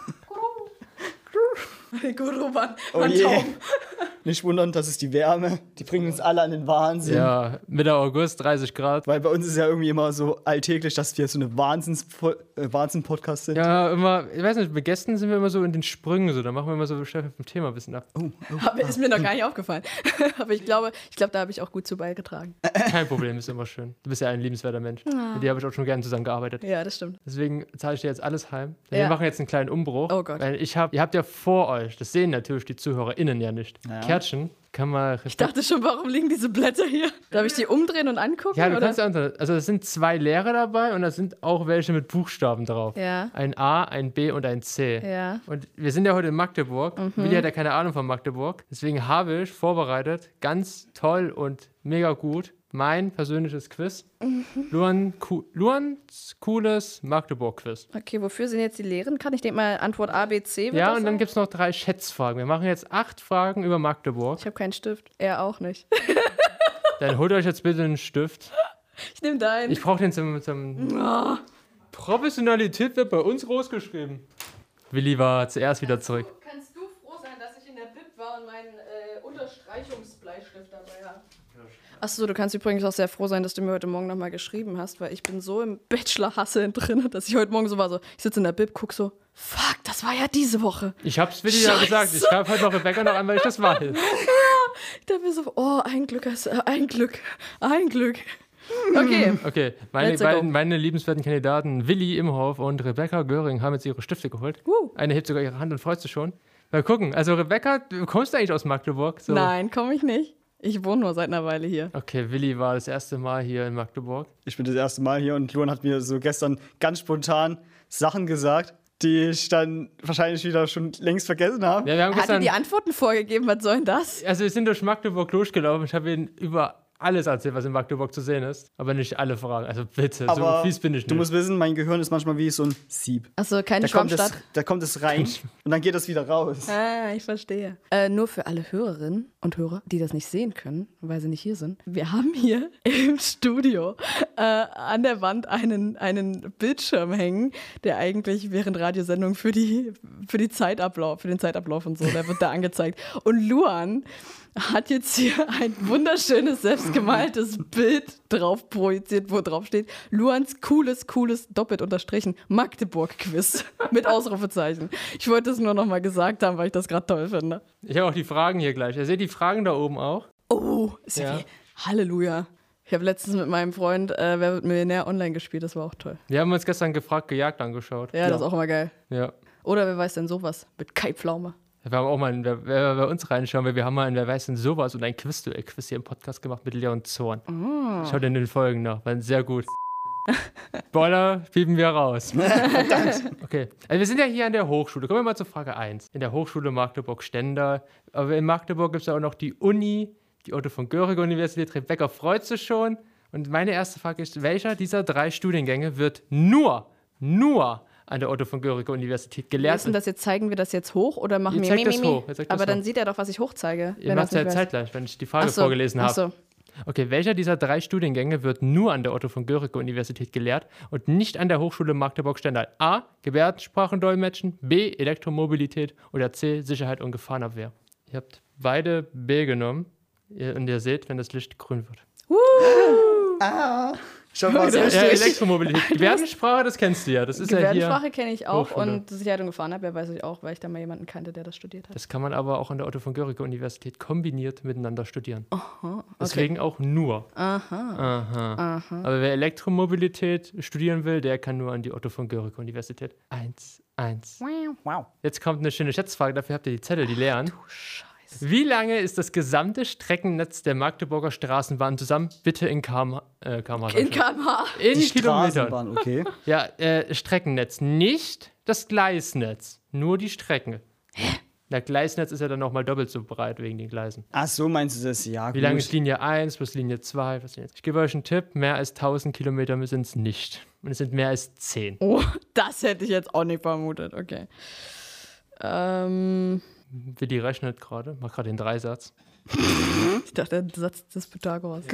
Gut, Robert. Oh man je. taub. Nicht wundern, das ist die Wärme. Die bringt uns alle an den Wahnsinn. Ja, Mitte August, 30 Grad. Weil bei uns ist ja irgendwie immer so alltäglich, dass wir so eine Wahnsinns äh, Wahnsinn-Podcast sind. Ja, immer, ich weiß nicht, mit Gästen sind wir immer so in den Sprüngen so, da machen wir immer so schnell vom Thema ein bisschen ab. Oh, oh. Aber ist mir noch gar nicht aufgefallen. Aber ich glaube, ich glaube, da habe ich auch gut zu beigetragen. Kein Problem, ist immer schön. Du bist ja ein liebenswerter Mensch. Mit dir habe ich auch schon gerne zusammengearbeitet. Ja, das stimmt. Deswegen zahle ich dir jetzt alles heim. Ja. Wir machen jetzt einen kleinen Umbruch. Oh Gott. Weil ich hab, ihr habt ja vor euch, das sehen natürlich die ZuhörerInnen ja nicht. Ja. Kärtchen kann man. Ich dachte schon, warum liegen diese Blätter hier? Darf ich die umdrehen und angucken? ja, du oder? kannst ja unter, also es sind zwei Leere dabei und da sind auch welche mit Buchstaben drauf. Ja. Ein A, ein B und ein C. Ja. Und wir sind ja heute in Magdeburg. Mhm. Willi hat ja keine Ahnung von Magdeburg. Deswegen habe ich vorbereitet, ganz toll und mega gut, mein persönliches Quiz. Mhm. Luan, Ku, Luans cooles Magdeburg-Quiz. Okay, wofür sind jetzt die Lehren? Kann ich denke mal Antwort A, B, C? wird Ja, das und dann gibt es noch drei Schätzfragen. Wir machen jetzt acht Fragen über Magdeburg. Ich habe keinen Stift. Er auch nicht. Dann holt euch jetzt bitte einen Stift. Ich nehme deinen. Ich brauche den zum, zum. Oh. Professionalität wird bei uns großgeschrieben. Willi war zuerst wieder zurück. Kannst du froh sein, dass ich in der Bib war und meinen äh, Unterstreichungsbleistift dabei habe? Achso, du kannst übrigens auch sehr froh sein, dass du mir heute Morgen nochmal geschrieben hast, weil ich bin so im Bachelor-Hasse drin, dass ich heute Morgen so war, so, ich sitze in der Bib, guck so, fuck, das war ja diese Woche. Ich hab's Willi ja gesagt. Ich schreibe heute noch Rebecca noch an, weil ich das weiß. Ich dachte mir so, oh, ein Glück, äh, ein Glück, ein Glück. Okay, Okay, meine beiden meine liebenswerten Kandidaten Willi Imhoff und Rebecca Göring haben jetzt ihre Stifte geholt. Woo. Eine hebt sogar ihre Hand und freut sich schon. Mal gucken. Also Rebecca, du kommst eigentlich aus Magdeburg? So. nein, komme ich nicht. Ich wohne nur seit einer Weile hier. Okay, Willi war das erste Mal hier in Magdeburg. Ich bin das erste Mal hier und Luan hat mir so gestern ganz spontan Sachen gesagt, die ich dann wahrscheinlich wieder schon längst vergessen habe. Ja, wir haben Hat gestern, die Antworten vorgegeben, was soll denn das? also wir sind durch Magdeburg durchgelaufen. Ich habe ihnen über alles erzählt, was in Magdeburg zu sehen ist. Aber nicht alle Fragen. Also bitte, Aber so fies bin ich du nicht. musst wissen, mein Gehirn ist manchmal wie so ein Sieb. Achso, keine Da kommt, es, Schwammstadt. da kommt es rein und dann geht es wieder raus. Ah, ich verstehe. Äh, nur für alle Hörerinnen und Hörer, die das nicht sehen können, weil sie nicht hier sind. Wir haben hier im Studio äh, an der Wand einen, einen Bildschirm hängen, der eigentlich während Radiosendung für die, für die Zeitablauf, für den Zeitablauf und so, der wird da angezeigt. Und Luan hat jetzt hier ein wunderschönes, selbstgemaltes Bild drauf projiziert, wo drauf steht, Luans cooles, cooles, doppelt unterstrichen, Magdeburg-Quiz mit Ausrufezeichen. Ich wollte es nur noch mal gesagt haben, weil ich das gerade toll finde. Ich habe auch die Fragen hier gleich. Ihr seht die Fragen da oben auch. Oh, ist ja, Ja. wie Halleluja. Ich habe letztens mit meinem Freund äh, Wer wird Millionär online gespielt, das war auch toll. Wir haben uns gestern gefragt, gejagt angeschaut. Ja, das ist auch immer geil. Ja. Oder wer weiß denn sowas? Mit Kai Pflaume. Wir haben auch mal in, wer, wer bei uns reinschauen, weil wir haben mal in Wer weiß denn sowas und ein Quiz-Duell-Quiz hier im Podcast gemacht mit Leon Zorn. Ah. Schaut in den Folgen nach, waren sehr gut. Spoiler, piepen wir raus. okay, also wir sind ja hier an der Hochschule. Kommen wir mal zur Frage 1. In der Hochschule Magdeburg-Stendal. Aber in Magdeburg gibt es ja auch noch die Uni, die Otto von Göring Universität. Rebecca freut sich schon. Und meine erste Frage ist, welcher dieser drei Studiengänge wird nur, nur an der Otto von Göring Universität gelehrt? ist denn das jetzt? Zeigen wir das jetzt hoch oder machen wir mi, das mi, mi? hoch, Aber dann hoch. sieht er doch, was ich hochzeige. Ihr wenn macht er's ja zeitgleich, wenn ich die Frage Ach so, vorgelesen habe. so. Okay, welcher dieser drei Studiengänge wird nur an der Otto von Guericke Universität gelehrt und nicht an der Hochschule Magdeburg-Stendal? A. Gebärdensprachendolmetschen, B. Elektromobilität oder C. Sicherheit und Gefahrenabwehr. Ihr habt beide B genommen und ihr seht, wenn das Licht grün wird. Schon mal so Ja. Elektromobilität. Gebärdensprache, das kennst du ja. Das ist ja Gebärdensprache hier. kenne ich auch Hochschule. und Sicherheit und Gefahrenabwehr weiß ich auch, weil ich da mal jemanden kannte, der das studiert hat. Das kann man aber auch an der Otto von Guericke Universität kombiniert miteinander studieren. Deswegen auch nur. Aha. Aha. Aber wer Elektromobilität studieren will, der kann nur an die Otto von Guericke Universität. Eins, eins. Wow. Jetzt kommt eine schöne Schätzfrage, dafür habt ihr die Zettel, die leeren. Scheiße. Wie lange ist das gesamte Streckennetz der Magdeburger Straßenbahn zusammen? Bitte in km, äh, km In kmh. in Die Kilometern. Straßenbahn, okay. Ja, äh, Streckennetz, nicht das Gleisnetz, nur die Strecken. Das Gleisnetz ist ja dann nochmal doppelt so breit wegen den Gleisen. Ach so, meinst du das? Ja, Wie gut. lange ist Linie 1 plus Linie 2? Was denn jetzt? Ich gebe euch einen Tipp, mehr als 1000 Kilometer sind es nicht. Und es sind mehr als 10. Oh, das hätte ich jetzt auch nicht vermutet. Okay. Ähm, Willi rechnet gerade, macht gerade den Dreisatz. Ich dachte, der Satz des Pythagoras.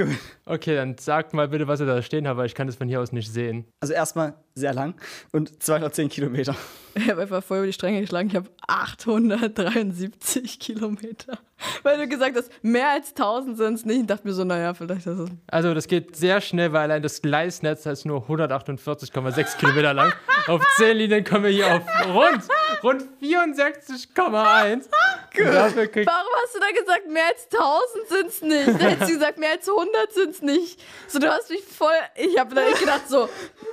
Okay, dann sagt mal bitte, was ihr da stehen habt, weil ich kann das von hier aus nicht sehen. Also erstmal sehr lang und 210 Kilometer. Ich habe einfach voll über die Stränge geschlagen. Ich habe 873 Kilometer. Weil du gesagt hast, mehr als 1000 sind es nicht. Ich dachte mir so, naja, vielleicht ist es. Also das geht sehr schnell, weil allein das Gleisnetz ist nur 148,6 Kilometer lang. Auf 10 Linien kommen wir hier auf rund, rund 64,1. Und dafür kriegt Warum hast du da gesagt, mehr als 1000 sind es nicht? Da hättest du gesagt, mehr als 100 sind es nicht. So, du hast mich voll. Ich habe da gedacht, so,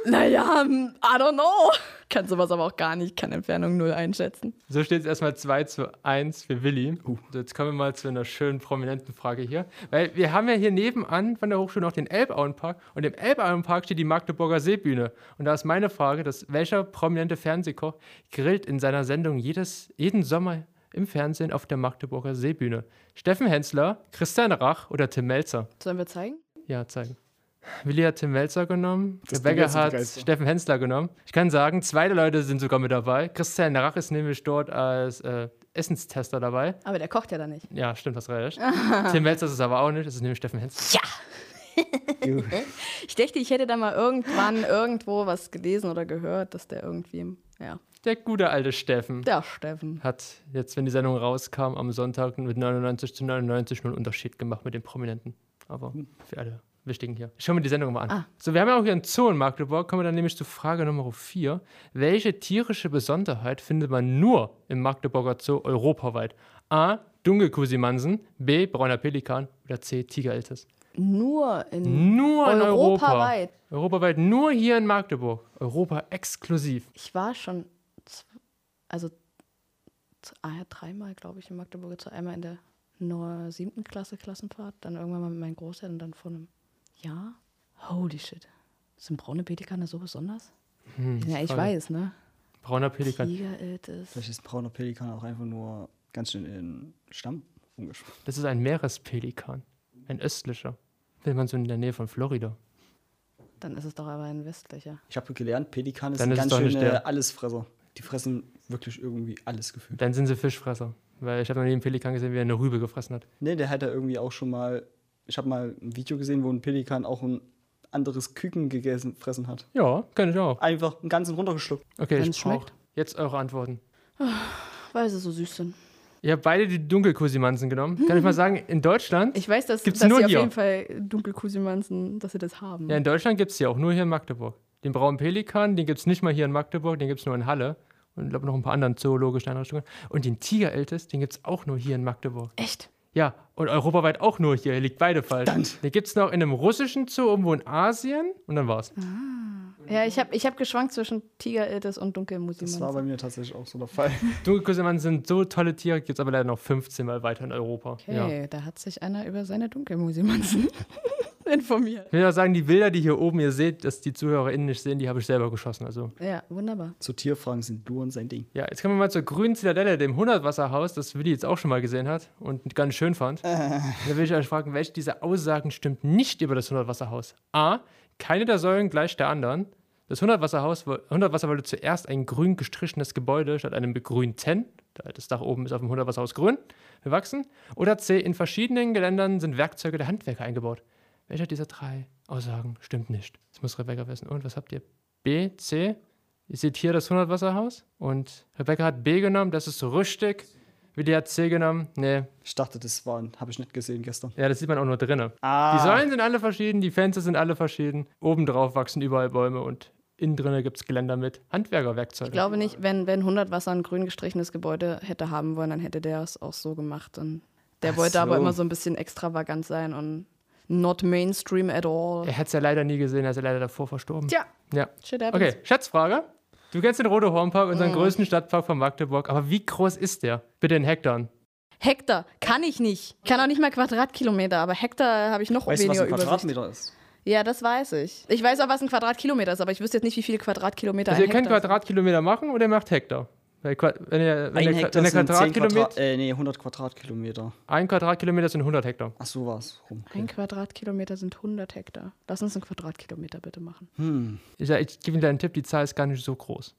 naja, hm, I don't know. Kann sowas aber auch gar nicht, kann Entfernung null einschätzen. So steht es erstmal 2 zu 1 für Willi. So, jetzt kommen wir mal zu einer schönen prominenten Frage hier. Weil wir haben ja hier nebenan von der Hochschule noch den Elbauenpark und im Elbauenpark steht die Magdeburger Seebühne. Und da ist meine Frage, dass welcher prominente Fernsehkoch grillt in seiner Sendung jedes, jeden Sommer im Fernsehen auf der Magdeburger Seebühne? Steffen Hensler, Christian Rach oder Tim Melzer? Sollen wir zeigen? Ja, zeigen. Willi hat Tim Melzer genommen, Das so hat. Steffen Hensler genommen. Ich kann sagen, zwei der Leute sind sogar mit dabei. Christian Rach ist nämlich dort als äh, Essenstester dabei. Aber der kocht ja da nicht. Ja, stimmt, hast recht. Tim Melzer ist es aber auch nicht, das ist nämlich Steffen Hensler. Ich dachte, ich hätte da mal irgendwann irgendwo was gelesen oder gehört, dass der irgendwie. Ja, Der gute alte Steffen der Steffen. hat jetzt, wenn die Sendung rauskam, am Sonntag mit 99 zu 99 nur einen Unterschied gemacht mit den Prominenten. Aber für alle Wichtigen hier. Schauen wir die Sendung mal an. Ah. So, wir haben ja auch hier einen Zoo in Magdeburg. Kommen wir dann nämlich zu Frage Nummer 4. Welche tierische Besonderheit findet man nur im Magdeburger Zoo europaweit? A. Dunkelkusimansen, B. Brauner Pelikan oder C. Tigereltes? Nur in Nur in Europa. Europaweit. Europaweit, nur hier in Magdeburg. Europa exklusiv. Ich war schon, also ah, ja, dreimal, glaube ich, in Magdeburg. Einmal in der siebten Klasse Klassenfahrt, dann irgendwann mal mit meinen Großeltern, dann vor einem Jahr. Holy shit. Sind braune Pelikane so besonders? Hm, ja, ich Frage. weiß, ne? Brauner Pelikan. Vielleicht ist ein brauner Pelikan auch einfach nur ganz schön in den Stamm umgeschwommen. Das ist ein Meerespelikan. Ein östlicher. Findet man so in der Nähe von Florida. Dann ist es doch aber ein westlicher. Ich habe gelernt, Pelikane Dann sind ist ganz schöne. Allesfresser. Die fressen wirklich irgendwie alles gefühlt. Dann sind sie Fischfresser. Weil ich habe noch nie einen Pelikan gesehen, wie er eine Rübe gefressen hat. Nee, der hat da irgendwie auch schon mal. Ich habe mal ein Video gesehen, wo ein Pelikan auch ein anderes Küken gegessen, fressen hat. Ja, kann ich auch. Einfach einen ganzen runtergeschluckt. Okay, Wenn's ich brauche jetzt eure Antworten. Weil sie so süß sind. Ihr habt beide die Dunkelkusimanzen genommen. Kann ich mal sagen, in Deutschland, Ich weiß, dass, Gibt's dass nur sie auf hier? jeden Fall Dunkelkusimanzen, dass sie das haben. ja, in Deutschland gibt es die auch nur hier in Magdeburg. Den braunen Pelikan, den gibt es nicht mal hier in Magdeburg, den gibt es nur in Halle. Und ich glaube noch ein paar anderen zoologischen Einrichtungen. Und den Tigereltes, den gibt es auch nur hier in Magdeburg. Echt? Ja, und europaweit auch nur hier. Liegt beide falsch. Verdammt. Den gibt es noch in einem russischen Zoo irgendwo in Asien und dann war's. Ja, ich habe ich hab geschwankt zwischen Tigereltes und Das war bei mir tatsächlich auch so der Fall. Dunkelkusimanzen sind so tolle Tiere, gibt es aber leider noch 15 Mal weiter in Europa. Okay, Ja. da hat sich einer über seine Dunkelmusimanzen informiert. Ich will auch sagen, die Bilder, die hier oben ihr seht, dass die ZuhörerInnen nicht sehen, die habe ich selber geschossen. Also, Ja, wunderbar. Zu Tierfragen sind du und sein Ding. ja, jetzt kommen wir mal zur grünen Zitadelle, dem 100-Wasserhaus, das Willi jetzt auch schon mal gesehen hat und ganz schön fand. Da will ich euch fragen, welche dieser Aussagen stimmt nicht über das 100-Wasserhaus? A. Keine der Säulen gleich der anderen. Das 100-Wasserhaus, 100-Wasser wollte zuerst ein grün gestrichenes Gebäude statt einem begrünten. Das Dach oben ist auf dem 100-Wasserhaus grün bewachsen. Oder C. In verschiedenen Geländern sind Werkzeuge der Handwerker eingebaut. Welcher dieser drei Aussagen stimmt nicht? Das muss Rebecca wissen. Und was habt ihr? B, C? Ihr seht hier das 100-Wasserhaus. Und Rebecca hat B genommen, das ist so richtig. Willi hat C genommen. Nee, Ich dachte, das waren, habe ich nicht gesehen gestern. ja, das sieht man auch nur drinnen. Ah, Die Säulen sind alle verschieden, die Fenster sind alle verschieden. Obendrauf wachsen überall Bäume und innen drinnen gibt es Geländer mit Handwerkerwerkzeugen. Ich glaube nicht, wenn, wenn 100 Wasser ein grün gestrichenes Gebäude hätte haben wollen, dann hätte der es auch so gemacht. Und der Ach wollte aber so. immer so ein bisschen extravagant sein und not mainstream at all. er hätte es ja leider nie gesehen, er ist ja leider davor verstorben. Tja, Ja. shit happens. Okay, Schätzfrage. Du kennst den Rote Hornpark, unseren größten Stadtpark von Magdeburg, aber wie groß ist der? Bitte in Hektar. Hektar kann ich nicht. Ich kann auch nicht mal Quadratkilometer, aber Hektar habe ich noch weißt du, was weniger ein Übersicht. Quadratmeter ist? Ja, das weiß ich. Ich weiß auch, was ein Quadratkilometer ist, aber ich wüsste jetzt nicht, wie viele Quadratkilometer Also ein ihr könnt sind. Quadratkilometer machen oder ihr macht Hektar. Wenn ihr, wenn Ein ihr, Hektar wenn ihr sind 10 Quadratkilometer, Quadrat, äh, nee, 100 Quadratkilometer. ein Quadratkilometer sind 100 Hektar. Ach so war's. Rum. Ein Quadratkilometer sind 100 Hektar. Lass uns einen Quadratkilometer bitte machen. Hm. Ich, ich gebe Ihnen einen Tipp, die Zahl ist gar nicht so groß.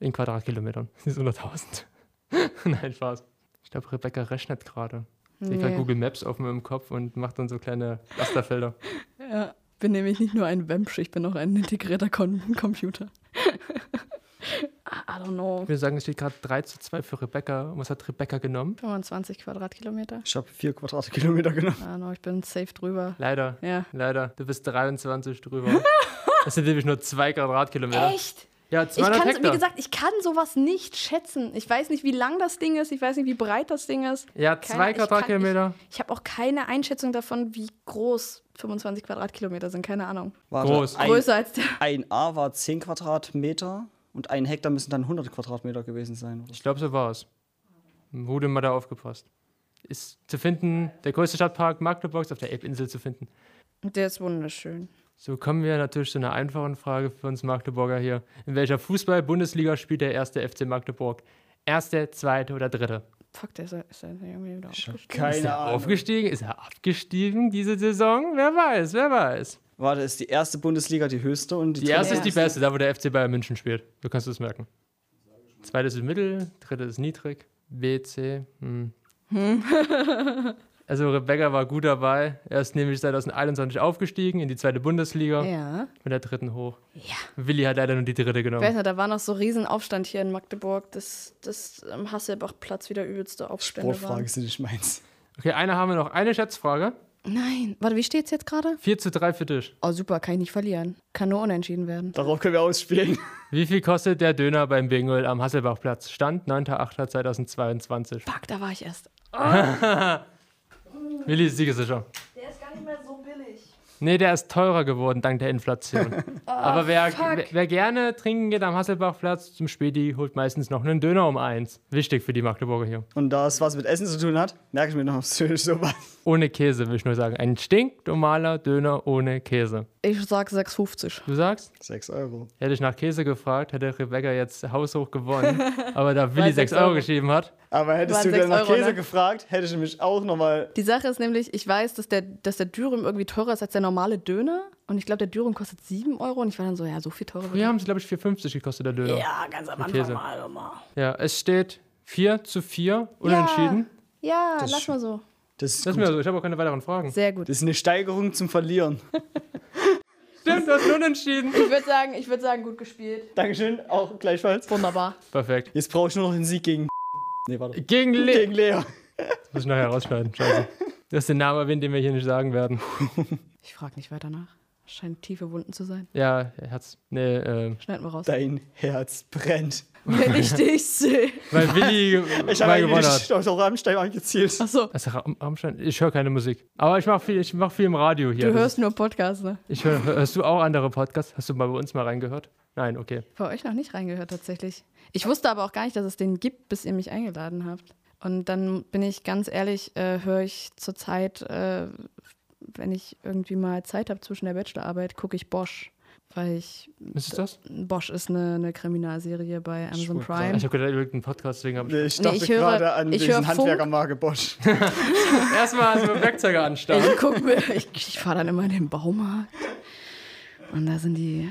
In Quadratkilometern. Das ist 100.000. Nein, Spaß. Ich glaube, Rebecca rechnet gerade. Ich habe Nee. Google Maps auf meinem Kopf und macht dann so kleine Rasterfelder. Ja. Bin nämlich nicht nur ein Wemsch, ich bin auch ein integrierter Computer. I don't know. Ich würde sagen, es steht gerade 3 zu 2 für Rebecca. Und was hat Rebecca genommen? 25 Quadratkilometer. Ich habe vier Quadratkilometer genommen. Know, ich bin safe drüber. Leider, Ja. leider. Du bist 23 drüber. Das sind nämlich nur 2 Quadratkilometer. Echt? Ja, Ich 200 kann, Hektar. wie gesagt, ich kann sowas nicht schätzen. Ich weiß nicht, wie lang das Ding ist. Ich weiß nicht, wie breit das Ding ist. ja, Keine- 2 ich kann- Quadratkilometer. Ich habe auch keine Einschätzung davon, wie groß 25 Quadratkilometer sind. Keine Ahnung. Warte, Groß. Ein, Größer als der. ein A war 10 Quadratmeter und ein Hektar müssen dann 100 Quadratmeter gewesen sein. Oder? Ich glaube, so war es. Wurde mal da aufgepasst. Ist zu finden, der größte Stadtpark Magdeburg ist auf der Elbinsel zu finden. Der ist wunderschön. So kommen wir natürlich zu einer einfachen Frage für uns Magdeburger hier. In welcher Fußball-Bundesliga spielt der erste FC Magdeburg? Erste, zweite oder dritte? Fuck, der ist, ja- ist ja irgendwie wieder aufgestiegen. Ist keine er Ahnung. aufgestiegen? Ist er abgestiegen diese Saison? Wer weiß, wer weiß. Warte, ist die erste Bundesliga die höchste und die, Die erste ist die beste, da wo der FC Bayern München spielt. Du kannst es merken. Zweite ist mittel, dritte ist niedrig, B, C. Hm. also Rebecca war gut dabei. Er ist nämlich 2021 aufgestiegen in die zweite Bundesliga Ja. mit der dritten hoch. Ja. Willi hat leider nur die dritte Ich weiß genommen. nicht, da war noch so Riesenaufstand hier in Magdeburg, dass das am Hasselbach-Platz wieder übelste Aufstände Sportfrage waren. sind nicht meins. Okay, eine haben wir noch. Eine Schätzfrage. Nein. Warte, wie steht's jetzt gerade? 4 zu 3 für dich. Oh, super, kann ich nicht verlieren. Kann nur unentschieden werden. Darauf können wir ausspielen. Wie viel kostet der Döner beim Bingel am Hasselbachplatz? Stand 9.8.2022. Fuck, da war ich erst. Willi ist siegesicher. Der ist gar nicht mehr so billig. Nee, der ist teurer geworden dank der Inflation. Aber wer, fuck. wer, wer gerne trinken geht am Hasselbachplatz zum Späti, holt meistens noch einen Döner um eins. Wichtig für die Magdeburger hier. Und da es was mit Essen zu tun hat, merke ich mir noch natürlich so was. Ohne Käse, will ich nur sagen. Ein stinknormaler Döner ohne Käse. Ich sag 6,50. Du sagst? 6 Euro. Hätte ich nach Käse gefragt, hätte Rebecca jetzt haushoch gewonnen. Aber da Willi Weil 6 sechs Euro geschrieben hat, Aber hättest du dann nach Euro, Käse ne? gefragt, hätte ich nämlich auch nochmal. Die Sache ist nämlich, ich weiß, dass der, dass der Dürüm irgendwie teurer ist als der normale Döner. Und ich glaube, der Dürüm kostet 7 Euro. Und ich war dann so, ja, so viel teurer. wir haben es, glaube ich, 4,50 gekostet, der Döner. Ja, ganz am Anfang Käse. mal immer. Ja, es steht 4 zu 4, unentschieden. Ja, Das lass ist mal so. Das ist, Das ist mir so, ich habe auch keine weiteren Fragen. Sehr gut. das ist eine Steigerung zum Verlieren. Stimmt, du hast unentschieden. Ich würde sagen, ich würde sagen, gut gespielt. Dankeschön, auch gleichfalls. Wunderbar. Perfekt. Jetzt brauche ich nur noch einen Sieg gegen. Nee, warte. Gegen Le Gegen Lea. Das muss ich nachher rausschneiden. Scheiße. Du hast den Namen erwähnt, den wir hier nicht sagen werden. Ich frage nicht weiter nach. Scheint tiefe Wunden zu sein. Ja, Herz. Nee, äh, Schneiden wir raus. Dein Herz brennt. Wenn ich dich sehe. weil Willi Ich mal habe gewonnen eigentlich hat. auf Rammstein angezielt. Achso, Also, Ram- Rammstein, ich höre keine Musik. Aber ich mache viel, ich mach viel im Radio hier. du Das hörst nur Podcasts, ne? ist, ich hör, hörst du auch andere Podcasts? Hast du mal bei uns mal reingehört? Nein, okay. Bei euch noch nicht reingehört tatsächlich. Ich wusste aber auch gar nicht, dass es den gibt, bis ihr mich eingeladen habt. Und dann bin ich ganz ehrlich, äh, höre ich zurzeit, äh, wenn ich irgendwie mal Zeit habe zwischen der Bachelorarbeit, gucke ich Bosch. Weil ich, Ist es das? Bosch ist eine, eine Kriminalserie bei Amazon wollte Prime. Ich habe gedacht, irgendeinen Podcast, deswegen habe ich. Nee, ich Nee, dachte ich höre- gerade an ich diesen. Handwerkermarke Bosch. Erstmal also Werkzeuge anstarren. Ich guck mir, ich, ich fahre dann immer in den Baumarkt und da sind die,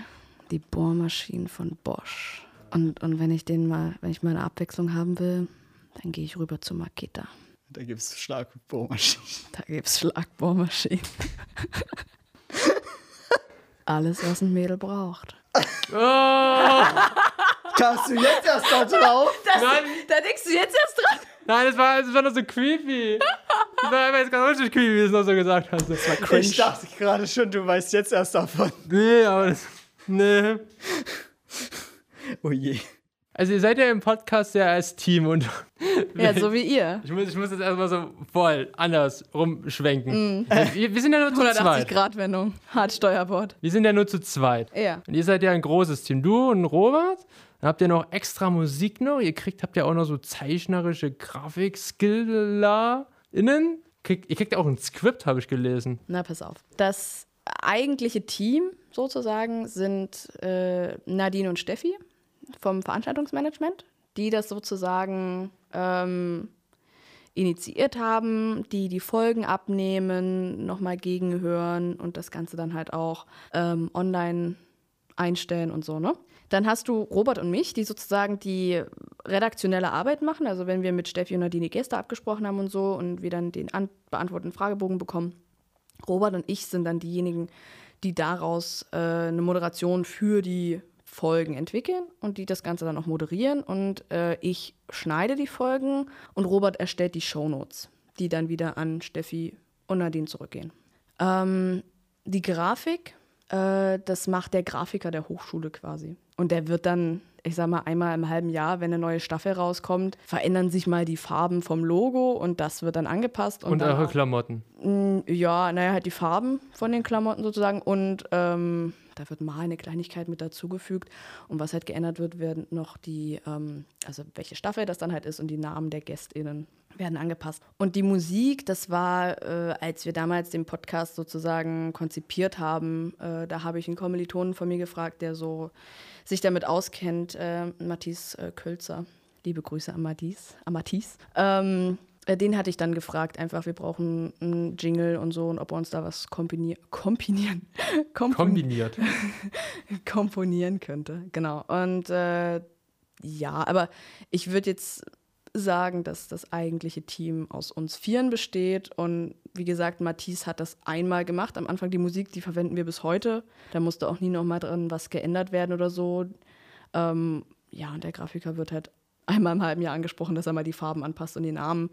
die Bohrmaschinen von Bosch. Und, und wenn ich den mal, wenn ich mal eine Abwechslung haben will, dann gehe ich rüber zu Makita. Da gibt es Schlagbohrmaschinen. Da gibt's Schlagbohrmaschinen. Alles, was ein Mädel braucht. Oh, Kamst du jetzt erst da drauf? nein, Da denkst du jetzt erst dran. nein, das war, das war nur so creepy. Das war einfach jetzt ganz richtig creepy, wie du es noch so gesagt hast. Das war Ich dachte gerade schon, du weißt jetzt erst davon. Nee, aber das. Nee. Oh je. Also, ihr seid ja im Podcast ja als Team und. Ja, so wie ihr. Ich muss, ich muss das erstmal so voll anders rumschwenken. Wir, wir sind ja nur zu 180 zweit. Grad Wendung. Hart Steuerbord. Wir sind ja nur zu zweit. Ja. Und ihr seid ja ein großes Team. Du und Robert. Dann habt ihr noch extra Musik noch. Ihr kriegt, habt ja auch noch so zeichnerische Grafik-Skiller-innen. Kriegt, ihr kriegt ja auch ein Skript, habe ich gelesen. Na, pass auf. Das eigentliche Team sozusagen sind äh, Nadine und Steffi vom Veranstaltungsmanagement, die das sozusagen ähm, initiiert haben, die die Folgen abnehmen, nochmal gegenhören und das Ganze dann halt auch ähm, online einstellen und so, ne? Dann hast du Robert und mich, die sozusagen die redaktionelle Arbeit machen. Also wenn wir mit Steffi und Nadine Gäste abgesprochen haben und so und wir dann den beantworteten Fragebogen bekommen. Robert und ich sind dann diejenigen, die daraus äh, eine Moderation für die Folgen entwickeln und die das Ganze dann auch moderieren. Und äh, ich schneide die Folgen und Robert erstellt die Shownotes, die dann wieder an Steffi und Nadine zurückgehen. Ähm, die Grafik, äh, das macht der Grafiker der Hochschule quasi. Und der wird dann, ich sag mal, einmal im halben Jahr, wenn eine neue Staffel rauskommt, verändern sich mal die Farben vom Logo und das wird dann angepasst. Und, und eure Klamotten. Mm, ja, naja, halt die Farben von den Klamotten sozusagen und ähm, da wird mal eine Kleinigkeit mit dazugefügt. Und was halt geändert wird, werden noch die, ähm, also welche Staffel das dann halt ist und die Namen der GästInnen werden angepasst. Und die Musik, das war, äh, als wir damals den Podcast sozusagen konzipiert haben, äh, da habe ich einen Kommilitonen von mir gefragt, der so sich damit auskennt, äh, Matthias äh, Kölzer. Liebe Grüße an Matthias. An Matthias. Ähm, äh, den hatte ich dann gefragt, einfach, wir brauchen einen Jingle und so und ob er uns da was kombinier kombinieren. Kombiniert. komponieren könnte, genau. Und äh, ja, aber ich würde jetzt sagen, dass das eigentliche Team aus uns Vieren besteht. Und wie gesagt, Matisse hat das einmal gemacht. Am Anfang die Musik, die verwenden wir bis heute. Da musste auch nie noch mal dran was geändert werden oder so. Ähm, ja, und der Grafiker wird halt einmal im halben Jahr angesprochen, dass er mal die Farben anpasst und die Namen.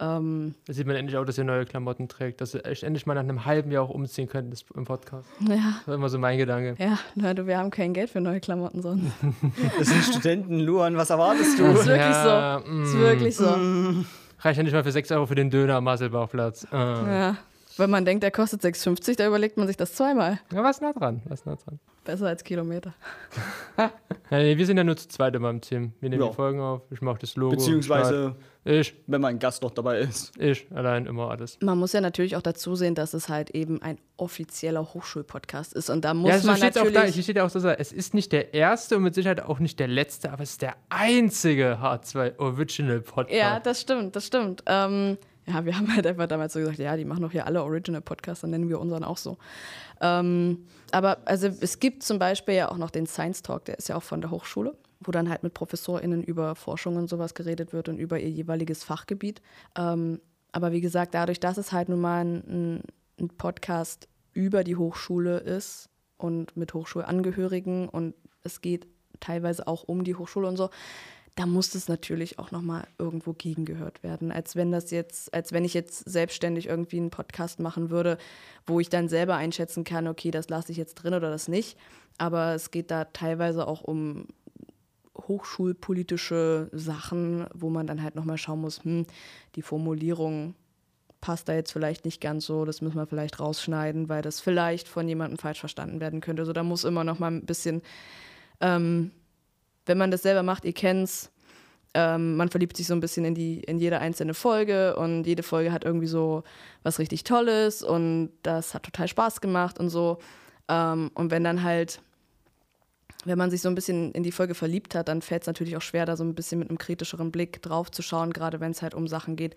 Ähm, da sieht man endlich auch, dass ihr neue Klamotten trägt, dass ihr endlich mal nach einem halben Jahr auch umziehen könnt im Podcast. Ja. Das war immer so mein Gedanke. Ja, na, du, wir haben kein Geld für neue Klamotten sonst. das sind Studenten, Luan, was erwartest du? Das ist wirklich ja, so. Mm, das ist wirklich so. Mm. Reicht ja nicht mal für 6 Euro für den Döner am Masselbachplatz. Uh. Ja. Wenn man denkt, der kostet 6,50, da überlegt man sich das zweimal. Ja, was nah dran, was nah dran. Besser als Kilometer. ja, nee, wir sind ja nur zu zweit in meinem Team. Wir nehmen ja. die Folgen auf, ich mache das Logo. Beziehungsweise, ich. wenn mein Gast noch dabei ist. Ich, allein immer alles. Man muss ja natürlich auch dazu sehen, dass es halt eben ein offizieller Hochschulpodcast ist. Und da muss ja, so man natürlich... Auch da. Hier steht ja auch so, es ist nicht der erste und mit Sicherheit auch nicht der letzte, aber es ist der einzige H2 Original Podcast. Ja, das stimmt, das stimmt. Ähm, ja, wir haben halt einfach damals so gesagt, ja, die machen doch hier alle Original-Podcasts, dann nennen wir unseren auch so. Ähm, aber also es gibt zum Beispiel ja auch noch den Science Talk, der ist ja auch von der Hochschule, wo dann halt mit ProfessorInnen über Forschung und sowas geredet wird und über ihr jeweiliges Fachgebiet. Ähm, aber wie gesagt, dadurch, dass es halt nun mal ein, ein Podcast über die Hochschule ist und mit Hochschulangehörigen und es geht teilweise auch um die Hochschule und so, da muss es natürlich auch nochmal irgendwo gegengehört werden. Als wenn das jetzt, als wenn ich jetzt selbstständig irgendwie einen Podcast machen würde, wo ich dann selber einschätzen kann, okay, das lasse ich jetzt drin oder das nicht. Aber es geht da teilweise auch um hochschulpolitische Sachen, wo man dann halt nochmal schauen muss, hm, die Formulierung passt da jetzt vielleicht nicht ganz so, das müssen wir vielleicht rausschneiden, weil das vielleicht von jemandem falsch verstanden werden könnte. Also da muss immer noch mal ein bisschen ähm, wenn man das selber macht, ihr kennt's, ähm, man verliebt sich so ein bisschen in, die, in jede einzelne Folge und jede Folge hat irgendwie so was richtig Tolles und das hat total Spaß gemacht und so. Ähm, und wenn dann halt, wenn man sich so ein bisschen in die Folge verliebt hat, dann fällt es natürlich auch schwer, da so ein bisschen mit einem kritischeren Blick drauf zu schauen, gerade wenn es halt um Sachen geht,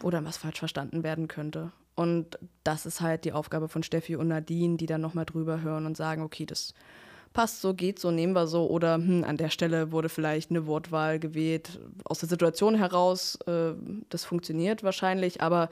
wo dann was falsch verstanden werden könnte. Und das ist halt die Aufgabe von Steffi und Nadine, die dann nochmal drüber hören und sagen, okay, das passt so, geht so, nehmen wir so. Oder hm, an der Stelle wurde vielleicht eine Wortwahl gewählt aus der Situation heraus. Äh, das funktioniert wahrscheinlich, aber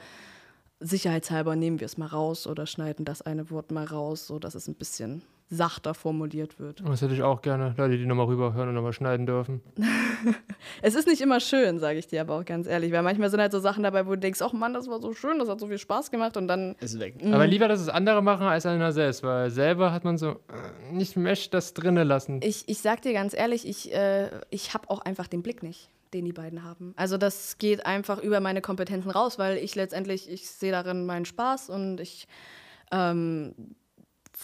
sicherheitshalber nehmen wir es mal raus oder schneiden das eine Wort mal raus, sodass es ein bisschen sachter formuliert wird. Das hätte ich auch gerne, Leute, die nochmal rüberhören und nochmal schneiden dürfen. es ist nicht immer schön, sage ich dir aber auch ganz ehrlich, weil manchmal sind halt so Sachen dabei, wo du denkst, ach Mann, das war so schön, das hat so viel Spaß gemacht und dann ist weg. Mhm. Aber lieber, dass es andere machen als einer selbst, weil selber hat man so äh, nicht Mesh das drinnen lassen. Ich, ich sag dir ganz ehrlich, ich, äh, ich habe auch einfach den Blick nicht den die beiden haben. Also das geht einfach über meine Kompetenzen raus, weil ich letztendlich, ich sehe darin meinen Spaß und ich ähm,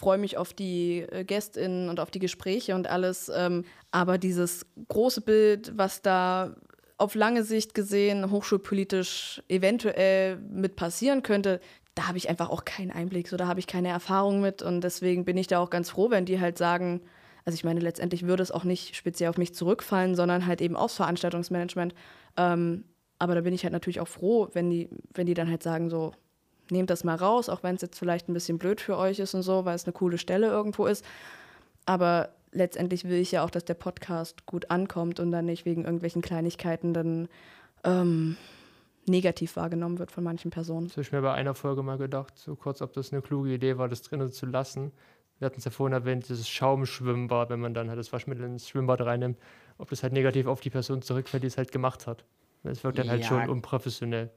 freue mich auf die äh, GästInnen und auf die Gespräche und alles. Ähm, aber dieses große Bild, was da auf lange Sicht gesehen hochschulpolitisch eventuell mit passieren könnte, da habe ich einfach auch keinen Einblick, so da habe ich keine Erfahrung mit und deswegen bin ich da auch ganz froh, wenn die halt sagen, also ich meine, letztendlich würde es auch nicht speziell auf mich zurückfallen, sondern halt eben aufs Veranstaltungsmanagement. Ähm, aber da bin ich halt natürlich auch froh, wenn die, wenn die dann halt sagen, so, nehmt das mal raus, auch wenn es jetzt vielleicht ein bisschen blöd für euch ist und so, weil es eine coole Stelle irgendwo ist. aber letztendlich will ich ja auch, dass der Podcast gut ankommt und dann nicht wegen irgendwelchen Kleinigkeiten dann ähm, negativ wahrgenommen wird von manchen Personen. Das habe ich mir bei einer Folge mal gedacht, so kurz, ob das eine kluge Idee war, das drinnen zu lassen. Wir hatten es ja vorhin erwähnt, dieses Schaumschwimmbad, wenn man dann halt das Waschmittel ins Schwimmbad reinnimmt, ob das halt negativ auf die Person zurückfällt, die es halt gemacht hat. Es wirkt dann halt Ja. schon unprofessionell.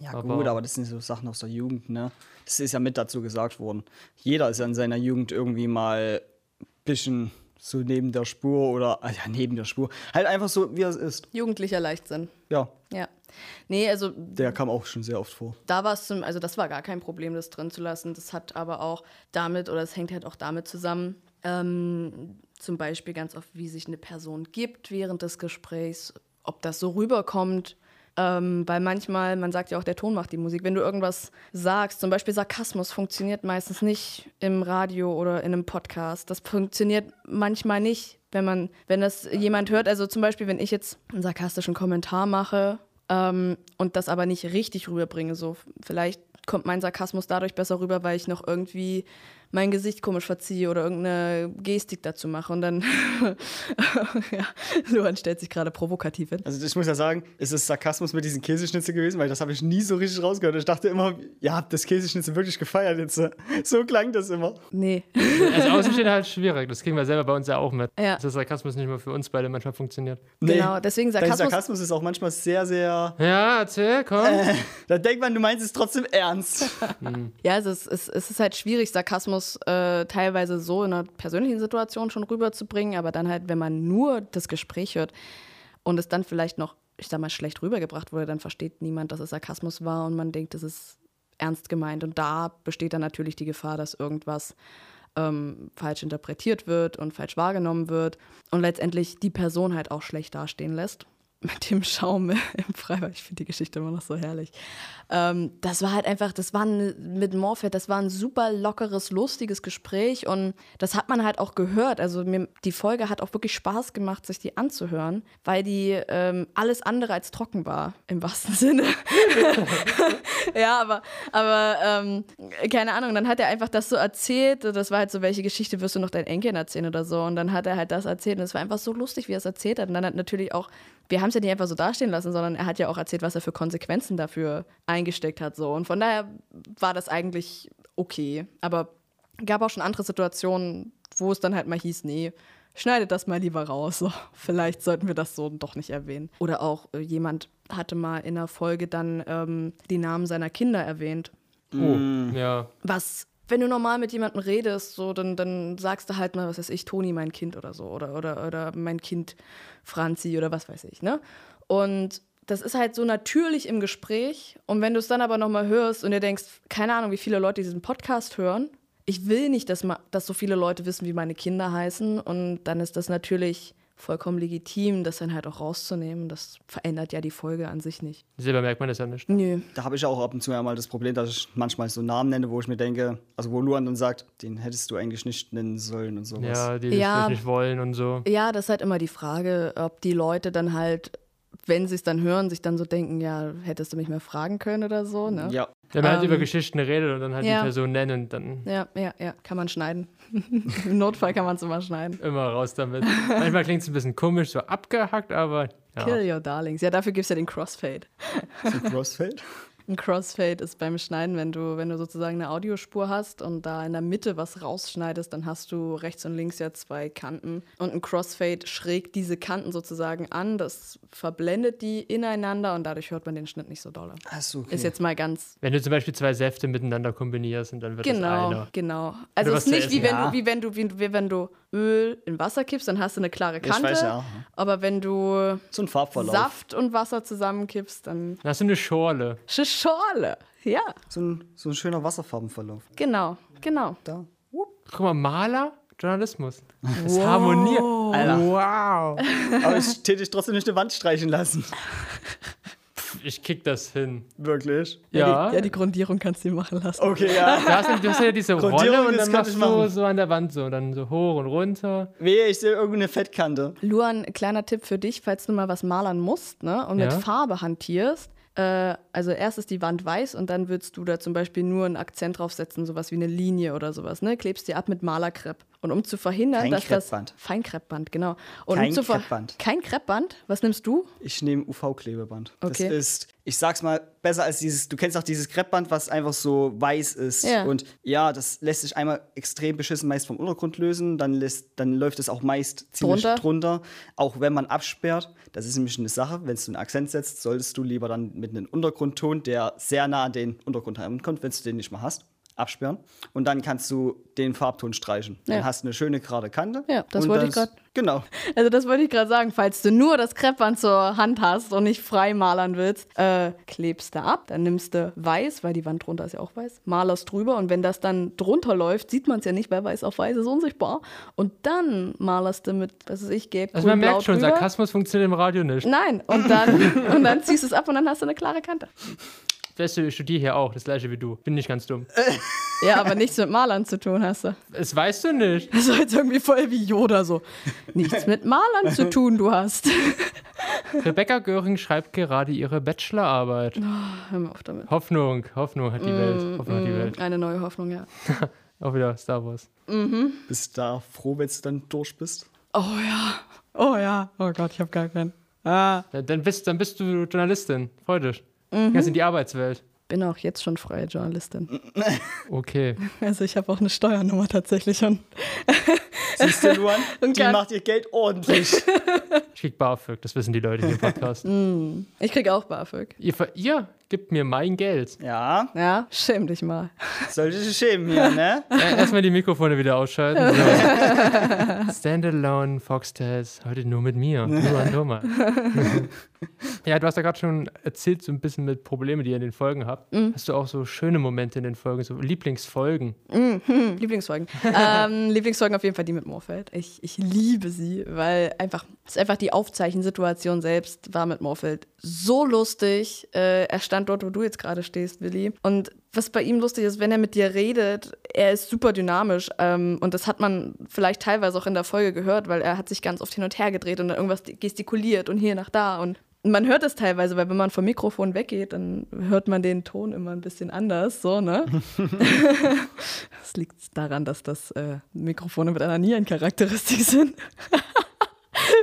Ja, Aber- gut, aber das sind so Sachen aus der Jugend, ne? Das ist ja mit dazu gesagt worden. Jeder ist ja in seiner Jugend irgendwie mal ein bisschen so neben der Spur oder, ah ja, neben der Spur. Halt einfach so, wie er es ist. Jugendlicher Leichtsinn. Ja, Ja. Nee, also der kam auch schon sehr oft vor. da war es zum, also das war gar kein Problem, das drin zu lassen. Das hat aber auch damit, oder es hängt halt auch damit zusammen, ähm, zum Beispiel ganz oft, wie sich eine Person gibt während des Gesprächs, ob das so rüberkommt. Ähm, weil manchmal, man sagt ja auch, der Ton macht die Musik. Wenn du irgendwas sagst, zum Beispiel Sarkasmus funktioniert meistens nicht im Radio oder in einem Podcast. Das funktioniert manchmal nicht, wenn man, wenn das jemand hört. Also zum Beispiel, wenn ich jetzt einen sarkastischen Kommentar mache ähm, und das aber nicht richtig rüberbringe. So, vielleicht kommt mein Sarkasmus dadurch besser rüber, weil ich noch irgendwie mein Gesicht komisch verziehe oder irgendeine Gestik dazu mache. Und dann, ja, Luan stellt sich gerade provokativ hin. Also ich muss ja sagen, es ist Sarkasmus mit diesen Käseschnitzel gewesen, weil das habe ich nie so richtig rausgehört. Ich dachte immer, ihr habt das Käseschnitzel wirklich gefeiert jetzt. So klang das immer. Nee. Als Außenstehender halt schwierig. Das kriegen wir selber bei uns ja auch mit. Ja. Dass der Sarkasmus nicht nur für uns beide manchmal funktioniert. Genau, deswegen Dein Sarkasmus- Sarkasmus ist auch manchmal sehr, sehr. Ja, erzähl, komm. Da denkt man, du meinst es trotzdem ernst. Ja, also es ist, es ist halt schwierig, Sarkasmus äh, teilweise so in einer persönlichen Situation schon rüberzubringen, aber dann halt, wenn man nur das Gespräch hört und es dann vielleicht noch, ich sag mal, schlecht rübergebracht wurde, dann versteht niemand, dass es Sarkasmus war und man denkt, es ist ernst gemeint. Und da besteht dann natürlich die Gefahr, dass irgendwas ähm, falsch interpretiert wird und falsch wahrgenommen wird und letztendlich die Person halt auch schlecht dastehen lässt. Mit dem Schaum im Freibad, ich finde die Geschichte immer noch so herrlich. Ähm, das war halt einfach, das war ein, mit Morphet, das war ein super lockeres, lustiges Gespräch und das hat man halt auch gehört. Also mir, die Folge hat auch wirklich Spaß gemacht, sich die anzuhören, weil die ähm, alles andere als trocken war, im wahrsten Sinne. ja, aber, aber ähm, keine Ahnung, dann hat er einfach das so erzählt. Das war halt so, welche Geschichte wirst du noch deinen Enkeln erzählen oder so. Und dann hat er halt das erzählt und es war einfach so lustig, wie er es erzählt hat. Und dann hat natürlich auch, wir haben es ja nicht einfach so dastehen lassen, sondern er hat ja auch erzählt, was er für Konsequenzen dafür eingesteckt hat. So. Und von daher war das eigentlich okay. Aber gab auch schon andere Situationen, wo es dann halt mal hieß, nee, schneidet das mal lieber raus. So, vielleicht sollten wir das so doch nicht erwähnen. Oder auch äh, jemand hatte mal in einer Folge dann ähm, die Namen seiner Kinder erwähnt. Oh, ja. Was, wenn du normal mit jemandem redest, so, dann, dann sagst du halt mal, was weiß ich, Toni, mein Kind oder so. Oder, oder, oder mein Kind Franzi oder was weiß ich, ne? Und das ist halt so natürlich im Gespräch. Und wenn du es dann aber nochmal hörst und dir denkst, keine Ahnung, wie viele Leute diesen Podcast hören, ich will nicht, dass, ma, dass so viele Leute wissen, wie meine Kinder heißen. Und dann ist das natürlich vollkommen legitim, das dann halt auch rauszunehmen. Das verändert ja die Folge an sich nicht. Selber merkt man das ja nicht. Nö. Da habe ich auch ab und zu mal das Problem, dass ich manchmal so Namen nenne, wo ich mir denke, also wo Luan dann sagt, den hättest du eigentlich nicht nennen sollen und sowas. Ja, die das Ja. vielleicht nicht wollen und so. Ja, das ist halt immer die Frage, ob die Leute dann halt, wenn sie es dann hören, sich dann so denken, ja, hättest du mich mal fragen können oder so, ne? Ja. Wenn man halt Ähm, über Geschichten redet und dann halt ja. die Person nennen dann Ja, ja, ja, kann man schneiden. Im Notfall kann man es immer schneiden. immer raus damit. Manchmal klingt es ein bisschen komisch, so abgehackt, aber ja. Kill your darlings. Ja, dafür gibt es ja den Crossfade. So Crossfade. Ein Crossfade ist beim Schneiden, wenn du, wenn du sozusagen eine Audiospur hast und da in der Mitte was rausschneidest, dann hast du rechts und links ja zwei Kanten. Und ein Crossfade schrägt diese Kanten sozusagen an, das verblendet die ineinander und dadurch hört man den Schnitt nicht so doll. Achso, okay. Ist jetzt mal ganz Wenn du zum Beispiel zwei Säfte miteinander kombinierst und dann wird das Genau, einer. genau. Also Oder es ist nicht wie wenn, Ja. du, wie, wenn du, wie, wie wenn du Öl in Wasser kippst, dann hast du eine klare Ich Kante. weiß ja. Aber wenn du So ein Farbverlauf. Saft und Wasser zusammenkippst, dann Dann hast du eine Schorle. Sch- Schorle. Ja, So ein, so ein schöner Wasserfarbenverlauf. genau, genau. Da. Guck mal, Maler, Journalismus. Das harmoniert. Alter. Wow. Aber ich täte dich trotzdem nicht eine Wand streichen lassen. Ich kick das hin. Wirklich. Ja. Die, ja, die Grundierung kannst du dir machen lassen. Okay, ja. Du hast, ja- du hast ja diese Grundierung, Rolle und das dann machst du so an der Wand so, dann so hoch und runter. Wehe, ich sehe irgendeine Fettkante. Luan, kleiner Tipp für dich, falls du mal was malern musst ne, und Ja. mit Farbe hantierst. Äh, also erst ist die Wand weiß und dann würdest du da zum Beispiel nur einen Akzent draufsetzen, sowas wie eine Linie oder sowas. Ne? Klebst die ab mit Malerkrepp. Und um zu verhindern, Kein dass das Kreppband. Feinkreppband, genau. Und Kein um zu ver- Kreppband. Kein Kreppband. Was nimmst du? Ich nehme UV-Klebeband. Okay. Das ist, ich sag's mal, besser als dieses, du kennst auch dieses Kreppband, was einfach so weiß ist. Ja. Und ja, das lässt sich einmal extrem beschissen meist vom Untergrund lösen, dann, lässt, dann läuft es auch meist ziemlich Drunter? drunter. Auch wenn man absperrt, das ist nämlich eine Sache, wenn du einen Akzent setzt, solltest du lieber dann mit einem Untergrundton, der sehr nah an den Untergrund herankommt, wenn du den nicht mal hast, absperren. Und dann kannst du den Farbton streichen. Ja. Dann hast du eine schöne gerade Kante. Ja, das wollte dann ich ist- Genau. Also das wollte ich gerade sagen, falls du nur das Kreppband zur Hand hast und nicht frei malern willst, äh, klebst du ab, dann nimmst du weiß, weil die Wand drunter ist ja auch weiß, malerst drüber und wenn das dann drunter läuft, sieht man es ja nicht, weil weiß auf weiß ist unsichtbar und dann malerst du mit, was weiß ich, gelb, Also man blau merkt schon, drüber. Sarkasmus funktioniert im Radio nicht. Nein, und dann, und dann ziehst du es ab und dann hast du eine klare Kante. Weißt du, ich studiere hier auch, das gleiche wie du. Bin nicht ganz dumm. Ja, aber nichts mit Malern zu tun hast du. Das weißt du nicht. Das ist jetzt irgendwie voll wie Yoda so. Nichts mit Malern zu tun, du hast. Rebecca Göring schreibt gerade ihre Bachelorarbeit. Hör mal auf damit. Hoffnung, Hoffnung hat die Welt. Hoffnung hat die Welt. Eine neue Hoffnung, ja. Auch wieder Star Wars. Bist da froh, wenn du dann durch bist? Oh ja. Oh ja. Oh Gott, ich habe gar keinen. Ah. Ja, Dann bist, dann bist du Journalistin. Freu dich. Ganz in die Arbeitswelt. Bin auch jetzt schon freie Journalistin. Okay. Also ich habe auch eine Steuernummer tatsächlich schon. Siehst du, Luan? Und Die macht ihr Geld ordentlich. Ich krieg BAföG, das wissen die Leute hier im Podcast. Ich krieg auch BAföG. ihr, ihr gebt mir mein Geld. ja, Ja, schäm dich mal. sollte dich schämen hier, ne? Äh, Erstmal die Mikrofone wieder ausschalten. So. Standalone Foxtails, heute nur mit mir. Nur an Thomas. ja, du hast ja gerade schon erzählt, so ein bisschen mit Problemen, die ihr in den Folgen habt. Hast du auch so schöne Momente in den Folgen, so Lieblingsfolgen? Hm, Lieblingsfolgen. ähm, Lieblingsfolgen auf jeden Fall die mit Morfeld. Ich, ich liebe sie, weil einfach, es ist einfach die Aufzeichensituation selbst war mit Morfeld so lustig. Äh, stand dort, wo du jetzt gerade stehst, Willi. Und was bei ihm lustig ist, wenn er mit dir redet, er ist super dynamisch. Ähm, und das hat man vielleicht teilweise auch in der Folge gehört, weil er hat sich ganz oft hin und her gedreht und dann irgendwas gestikuliert und hier nach da. Und man hört es teilweise, weil wenn man vom Mikrofon weggeht, dann hört man den Ton immer ein bisschen anders, so, ne? Das liegt daran, dass das äh, Mikrofone mit einer Nierencharakteristik sind.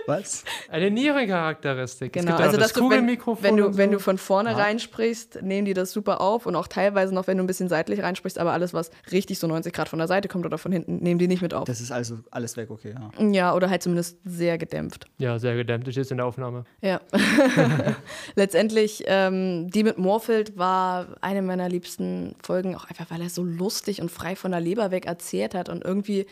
Was? Eine Nierencharakteristik. Genau, es gibt also dass das du, wenn, Kugelmikrofon. wenn, du, und wenn so. du von vorne reinsprichst, nehmen die das super auf und auch teilweise noch, wenn du ein bisschen seitlich reinsprichst, aber alles, was richtig so 90 Grad von der Seite kommt oder von hinten, nehmen die nicht mit auf. Das ist also alles weg, okay, ja. Ja, oder halt zumindest sehr gedämpft. Ja, sehr gedämmt. Ich jetzt in der Aufnahme. Ja. Letztendlich, ähm, die mit Moorfield war eine meiner liebsten Folgen, auch einfach, weil er so lustig und frei von der Leber weg erzählt hat. Und irgendwie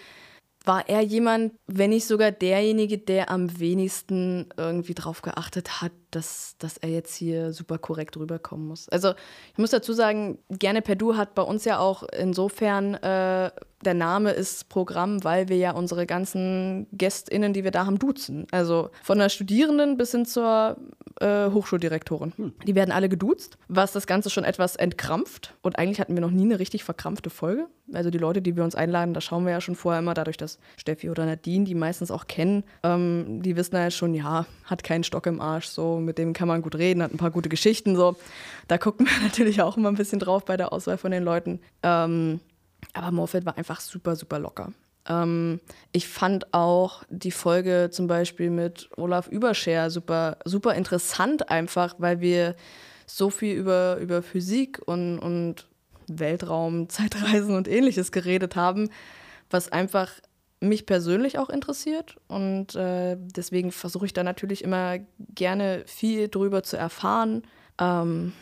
war er jemand, wenn nicht sogar derjenige, der am wenigsten irgendwie drauf geachtet hat, dass, dass er jetzt hier super korrekt rüberkommen muss. Also ich muss dazu sagen, Gerne per Du hat bei uns ja auch insofern, äh, der Name ist Programm, weil wir ja unsere ganzen GästInnen, die wir da haben, duzen. Also von der Studierenden bis hin zur äh, Hochschuldirektorin. Die werden alle geduzt, was das Ganze schon etwas entkrampft. Und eigentlich hatten wir noch nie eine richtig verkrampfte Folge. Also die Leute, die wir uns einladen, da schauen wir ja schon vorher immer dadurch, dass Steffi oder Nadine, die meistens auch kennen, ähm, die wissen ja schon, ja, hat keinen Stock im Arsch, so, mit dem kann man gut reden, hat ein paar gute Geschichten, so. Da gucken wir natürlich auch immer ein bisschen drauf bei der Auswahl von den Leuten. Ähm, aber Morfeld war einfach super, super locker. Ähm, ich fand auch die Folge zum Beispiel mit Olaf Überscher super, super interessant, einfach, weil wir so viel über, über Physik und, und Weltraum, Zeitreisen und ähnliches geredet haben, was einfach mich persönlich auch interessiert. Und äh, deswegen versuche ich da natürlich immer gerne viel drüber zu erfahren. Ähm,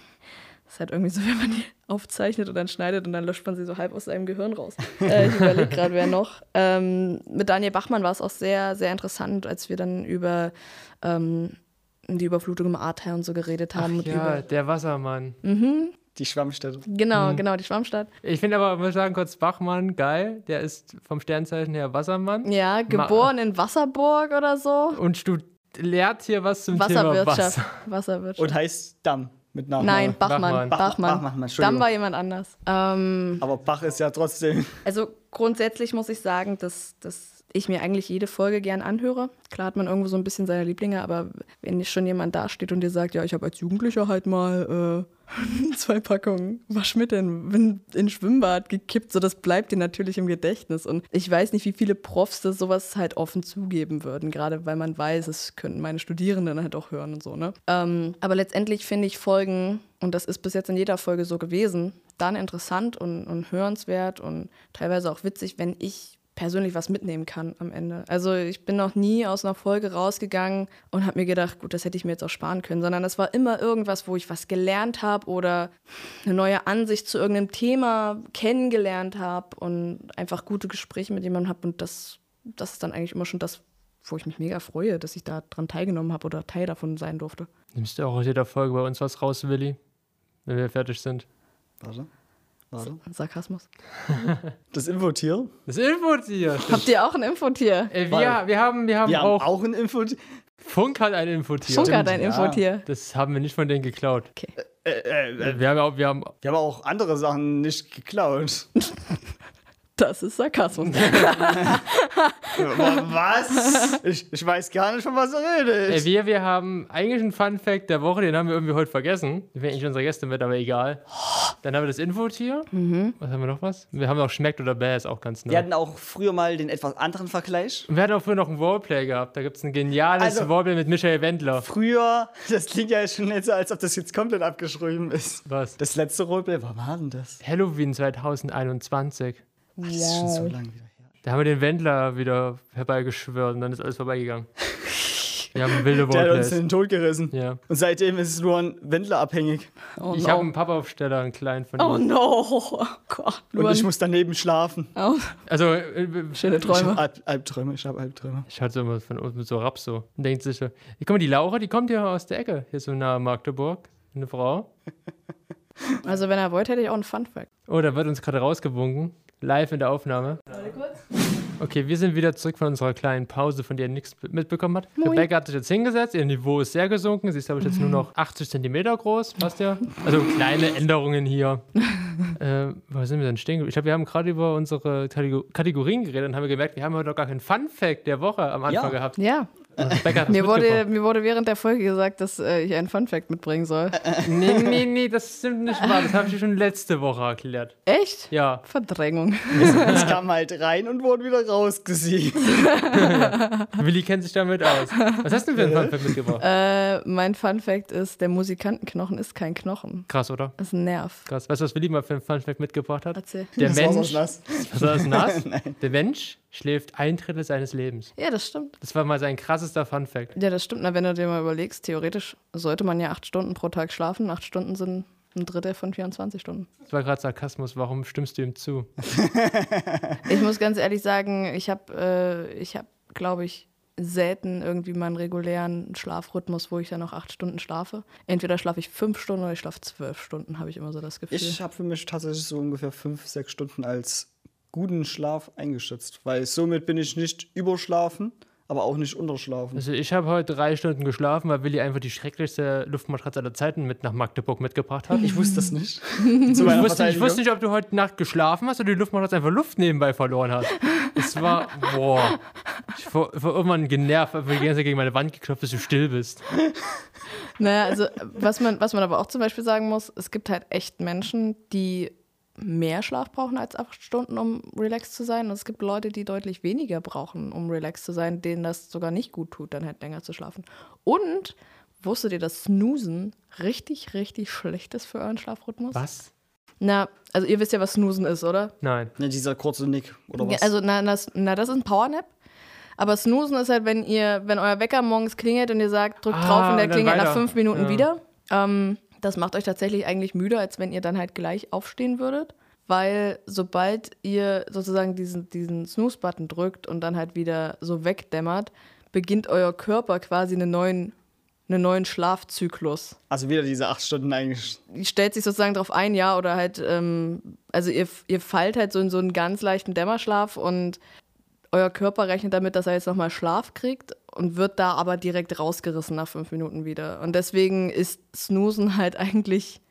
das ist halt irgendwie so, wenn man die aufzeichnet und dann schneidet und dann löscht man sie so halb aus seinem Gehirn raus. äh, ich überlege gerade, wer noch. Ähm, mit Daniel Bachmann war es auch sehr, sehr interessant, als wir dann über ähm, die Überflutung im Ahrtal und so geredet haben. Ach ja, über, der Wassermann. Die Schwammstätte. genau, genau, die Schwammstadt. Ich finde aber, muss sagen, kurz Bachmann, geil. Der ist vom Sternzeichen her Wassermann. Ja, geboren in Wasserburg oder so. Und du lehrt hier was zum Thema Wasserwirtschaft. Wasser. Wasserwirtschaft. Und heißt Damm mit Nachnamen. Nein, Bachmann. Bachmann. Bachmann. Bach- Bachmann, Entschuldigung. Damm war jemand anders. Ähm, Aber Bach ist ja trotzdem. also grundsätzlich muss ich sagen, dass, dass ich mir eigentlich jede Folge gern anhöre. Klar hat man irgendwo so ein bisschen seine Lieblinge, aber wenn schon jemand dasteht und dir sagt, ja, ich habe als Jugendlicher halt mal äh, zwei Packungen Waschmittel in, in Schwimmbad gekippt, so das bleibt dir natürlich im Gedächtnis. Und ich weiß nicht, wie viele Profs das sowas halt offen zugeben würden, gerade weil man weiß, es könnten meine Studierenden halt auch hören und so. Ne? Ähm, aber letztendlich finde ich Folgen, und das ist bis jetzt in jeder Folge so gewesen, dann interessant und, und hörenswert und teilweise auch witzig, wenn ich persönlich was mitnehmen kann am Ende. Also ich bin noch nie aus einer Folge rausgegangen und habe mir gedacht, gut, das hätte ich mir jetzt auch sparen können, sondern es war immer irgendwas, wo ich was gelernt habe oder eine neue Ansicht zu irgendeinem Thema kennengelernt habe und einfach gute Gespräche mit jemandem habe und das, das ist dann eigentlich immer schon das, wo ich mich mega freue, dass ich da dran teilgenommen habe oder Teil davon sein durfte. Nimmst du auch aus jeder Folge bei uns was raus, Willi? Wenn wir fertig sind. Warte. Warte. Sarkasmus. Das Infotier. Das Infotier. Habt ihr auch ein Infotier? Äh, wir, wir haben, wir haben Wir auch, haben auch ein Infotier. Funk hat ein Infotier. Funk hat ein ja. Infotier. Das haben wir nicht von denen geklaut. Okay. Äh, äh, äh, Wir haben, auch, wir haben wir haben auch andere Sachen nicht geklaut. Das ist Sarkasmus. Was? Ich, ich weiß gar nicht, von was du Äh, redest. wir, wir haben eigentlich einen Fun Fact der Woche, den haben wir irgendwie heute vergessen. Den wäre eigentlich unsere Gäste mit, aber egal. Dann haben wir das Infotier. Was haben wir noch was? Wir haben noch Schmeckt oder Bäh, ist auch ganz neu. Wir hatten auch früher mal den etwas anderen Vergleich. Und wir hatten auch früher noch ein Roleplay gehabt. Da gibt es ein geniales Also- Roleplay mit Michael Wendler. Früher, das klingt ja schon nicht so, als ob das jetzt komplett abgeschrieben ist. Was? Das letzte Roleplay, wann war denn das? Halloween 2021. Ach, das ist schon so lange wieder her. Da haben wir den Wendler wieder herbeigeschwört und dann ist alles vorbeigegangen. Wir haben wilde Der hat uns in den Tod gerissen. Ja. Und seitdem ist es nur ein Wendler abhängig. Oh Ich no. habe einen Pappaufsteller, einen kleinen von Oh ihm. no. Oh Gott. Und Luan. ich muss daneben schlafen. Oh, Also, äh, schöne Ich habe Träume. Alb Albträume, ich habe Albträume. ich hatte so immer von uns mit so Raps so. Und denkt sich so, guck mal, die Laura, die kommt ja aus der Ecke, hier so nahe Magdeburg. Eine Frau. Also wenn er wollte, hätte ich auch einen Funfact. Oh, da wird uns gerade rausgewunken. Live in der Aufnahme. Warte kurz. Okay, wir sind wieder zurück von unserer kleinen Pause, von der ihr nichts mitbekommen hat. Moin. Rebecca hat sich jetzt hingesetzt, ihr Niveau ist sehr gesunken. Sie ist, glaube ich, jetzt nur noch 80 Zentimeter groß, passt ja. Also kleine Änderungen hier. äh, wo sind wir denn stehen? Ich glaube, wir haben gerade über unsere Kategor- Kategorien geredet und haben gemerkt, wir haben heute noch gar keinen Fun-Fact der Woche am Anfang Ja. gehabt. Ja, Das mir wurde, mir wurde während der Folge gesagt, dass äh, ich einen Funfact mitbringen soll. Nee, nee, nee, das stimmt nicht wahr. Das habe ich dir schon letzte Woche erklärt. Echt? Ja. Verdrängung. Es kam halt rein und wurde wieder rausgesiegt. Willi kennt sich damit aus. Was hast du denn für einen Fun-Fact mitgebracht? Äh, mein Funfact ist, der Musikantenknochen ist kein Knochen. Krass, oder? Das ist ein Nerv. Krass. Weißt du, was Willi mal für einen Fun-Fact mitgebracht hat? Erzähl. Der Das war's Mensch. aus nass. Was war das nass? Der Mensch schläft ein Drittel seines Lebens. Ja, das stimmt. Das war mal sein krassester Fun-Fact. Ja, das stimmt. Na, wenn du dir mal überlegst, theoretisch sollte man ja acht Stunden pro Tag schlafen. Acht Stunden sind ein Drittel von 24 Stunden. Das war gerade Sarkasmus. Warum stimmst du ihm zu? Ich muss ganz ehrlich sagen, ich habe, äh, ich habe, glaube ich, selten irgendwie meinen regulären Schlafrhythmus, wo ich dann noch acht Stunden schlafe. Entweder schlafe ich fünf Stunden oder ich schlafe zwölf Stunden, habe ich immer so das Gefühl. Ich habe für mich tatsächlich so ungefähr fünf, sechs Stunden als guten Schlaf eingeschätzt, weil somit bin ich nicht überschlafen, aber auch nicht unterschlafen. Also ich habe heute drei Stunden geschlafen, weil Willi einfach die schrecklichste Luftmatratze aller Zeiten mit nach Magdeburg mitgebracht hat. Ich, Ich wusste das nicht. Zu wusste, ich wusste nicht, ob du heute Nacht geschlafen hast oder die Luftmatratze einfach Luft nebenbei verloren hast. Es war, boah. Ich war, war irgendwann genervt, weil ich die ganze Zeit gegen meine Wand geklopft, bis du still bist. Naja, also was man, was man aber auch zum Beispiel sagen muss, es gibt halt echt Menschen, die mehr Schlaf brauchen als acht Stunden, um relaxed zu sein. Und es gibt Leute, die deutlich weniger brauchen, um relaxed zu sein, denen das sogar nicht gut tut, dann halt länger zu schlafen. Und wusstet ihr, dass Snoosen richtig, richtig schlecht ist für euren Schlafrhythmus? Was? Na, also ihr wisst ja, was Snoosen ist, oder? Nein. Ne, dieser kurze Nick, oder Ja, was? Also, na, na, na, das ist ein Powernap. Aber Snoosen ist halt, wenn ihr, wenn euer Wecker morgens klingelt und ihr sagt, drückt Ah, drauf und der klingelt nach weiter. fünf Minuten Ja. wieder. Ähm, das macht euch tatsächlich eigentlich müde, als wenn ihr dann halt gleich aufstehen würdet. Weil sobald ihr sozusagen diesen, diesen Snooze-Button drückt und dann halt wieder so wegdämmert, beginnt euer Körper quasi einen neuen, einen neuen Schlafzyklus also wieder diese acht Stunden eigentlich. stellt sich sozusagen darauf ein, ja, oder halt, ähm, also ihr, ihr fallt halt so in so einen ganz leichten Dämmerschlaf und euer Körper rechnet damit, dass er jetzt nochmal Schlaf kriegt und wird da aber direkt rausgerissen nach fünf Minuten wieder. Und deswegen ist Snoosen halt eigentlich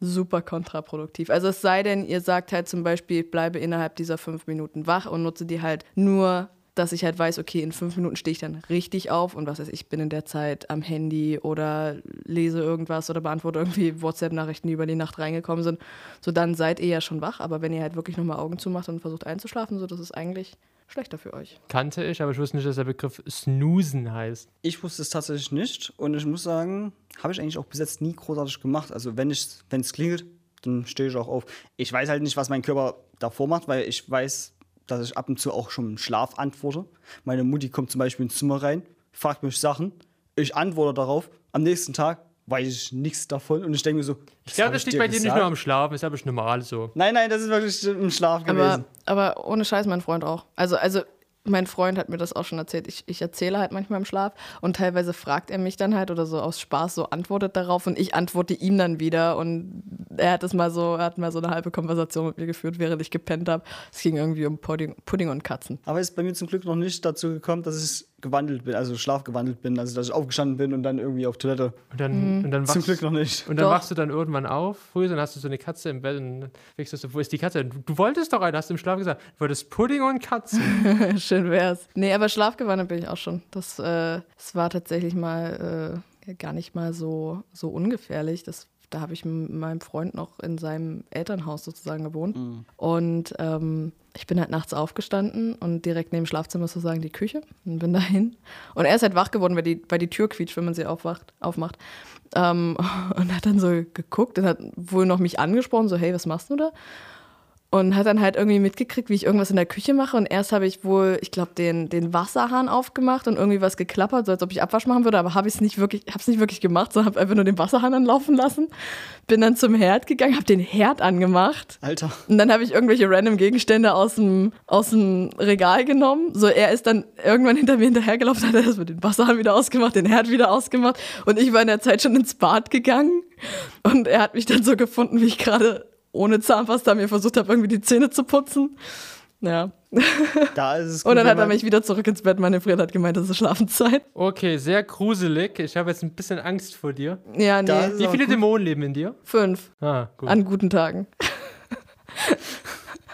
super kontraproduktiv. Also es sei denn, ihr sagt halt zum Beispiel, ich bleibe innerhalb dieser fünf Minuten wach und nutze die halt nur dass ich halt weiß, okay, in fünf Minuten stehe ich dann richtig auf und was weiß ich, bin in der Zeit am Handy oder lese irgendwas oder beantworte irgendwie WhatsApp-Nachrichten, die über die Nacht reingekommen sind. So, dann seid ihr ja schon wach, aber wenn ihr halt wirklich nochmal Augen zumacht und versucht einzuschlafen, so, das ist eigentlich schlechter für euch. Kannte ich, aber ich wusste nicht, dass der Begriff Snoosen heißt. Ich wusste es tatsächlich nicht und ich muss sagen, habe ich eigentlich auch bis jetzt nie großartig gemacht. Also wenn es klingelt, dann stehe ich auch auf. Ich weiß halt nicht, was mein Körper davor macht, weil ich weiß, dass ich ab und zu auch schon im Schlaf antworte. Meine Mutti kommt zum Beispiel ins Zimmer rein, fragt mich Sachen, ich antworte darauf. Am nächsten Tag weiß ich nichts davon und ich denke mir so. Ich glaube, das liegt bei dir nicht nur am Schlafen, ist aber normal so. Nein, nein, das ist wirklich im Schlaf gewesen. Aber, aber ohne Scheiß, mein Freund auch. Also, also mein Freund hat mir das auch schon erzählt. Ich, ich erzähle halt manchmal im Schlaf und teilweise fragt er mich dann halt oder so aus Spaß so antwortet darauf und ich antworte ihm dann wieder und er hat es mal so, er hat mal so eine halbe Konversation mit mir geführt, während ich gepennt habe. Es ging irgendwie um Pudding, Pudding und Katzen. Aber es ist bei mir zum Glück noch nicht dazu gekommen, dass ich gewandelt bin, also schlafgewandelt bin, also dass ich aufgestanden bin und dann irgendwie auf Toilette. Und dann, mhm. und dann Zum Glück noch nicht. Und dann Doch. wachst du dann irgendwann auf, früh, dann hast du so eine Katze im Bett und dann wächst du, wo ist die Katze? Du, du wolltest doch eine, hast du im Schlaf gesagt. Du wolltest Pudding und Katzen. Schön wär's. Nee, aber schlafgewandelt bin ich auch schon. Das, äh, das war tatsächlich mal äh, gar nicht mal so, so ungefährlich. Das da habe ich mit meinem Freund noch in seinem Elternhaus sozusagen gewohnt. Mhm. Und ähm, ich bin halt nachts aufgestanden und direkt neben dem Schlafzimmer sozusagen die Küche und bin dahin. Und er ist halt wach geworden, weil die, weil die Tür quietscht, wenn man sie aufwacht, aufmacht. Ähm, und hat dann so geguckt und hat wohl noch mich angesprochen, so, hey, was machst du da? Und hat dann halt irgendwie mitgekriegt, wie ich irgendwas in der Küche mache. Und erst habe ich wohl, ich glaube, den, den Wasserhahn aufgemacht und irgendwie was geklappert, so als ob ich Abwasch machen würde, aber habe ich es nicht wirklich, habe es nicht wirklich gemacht, sondern habe einfach nur den Wasserhahn anlaufen lassen. Bin dann zum Herd gegangen, habe den Herd angemacht. Alter. Und dann habe ich irgendwelche random Gegenstände aus dem, aus dem Regal genommen. So, er ist dann irgendwann hinter mir hinterhergelaufen, hat er das mit dem Wasserhahn wieder ausgemacht, den Herd wieder ausgemacht. Und ich war in der Zeit schon ins Bad gegangen. Und er hat mich dann so gefunden, wie ich gerade ohne Zahnpasta mir versucht habe, irgendwie die Zähne zu putzen. Ja. Da ist es gut, Und dann hat er mich wieder zurück ins Bett manövriert, hat gemeint, das ist Schlafenszeit. Okay, sehr gruselig. Ich habe jetzt ein bisschen Angst vor dir. Ja, nee. Wie viele Dämonen leben in dir? Fünf. Ah, gut. An guten Tagen.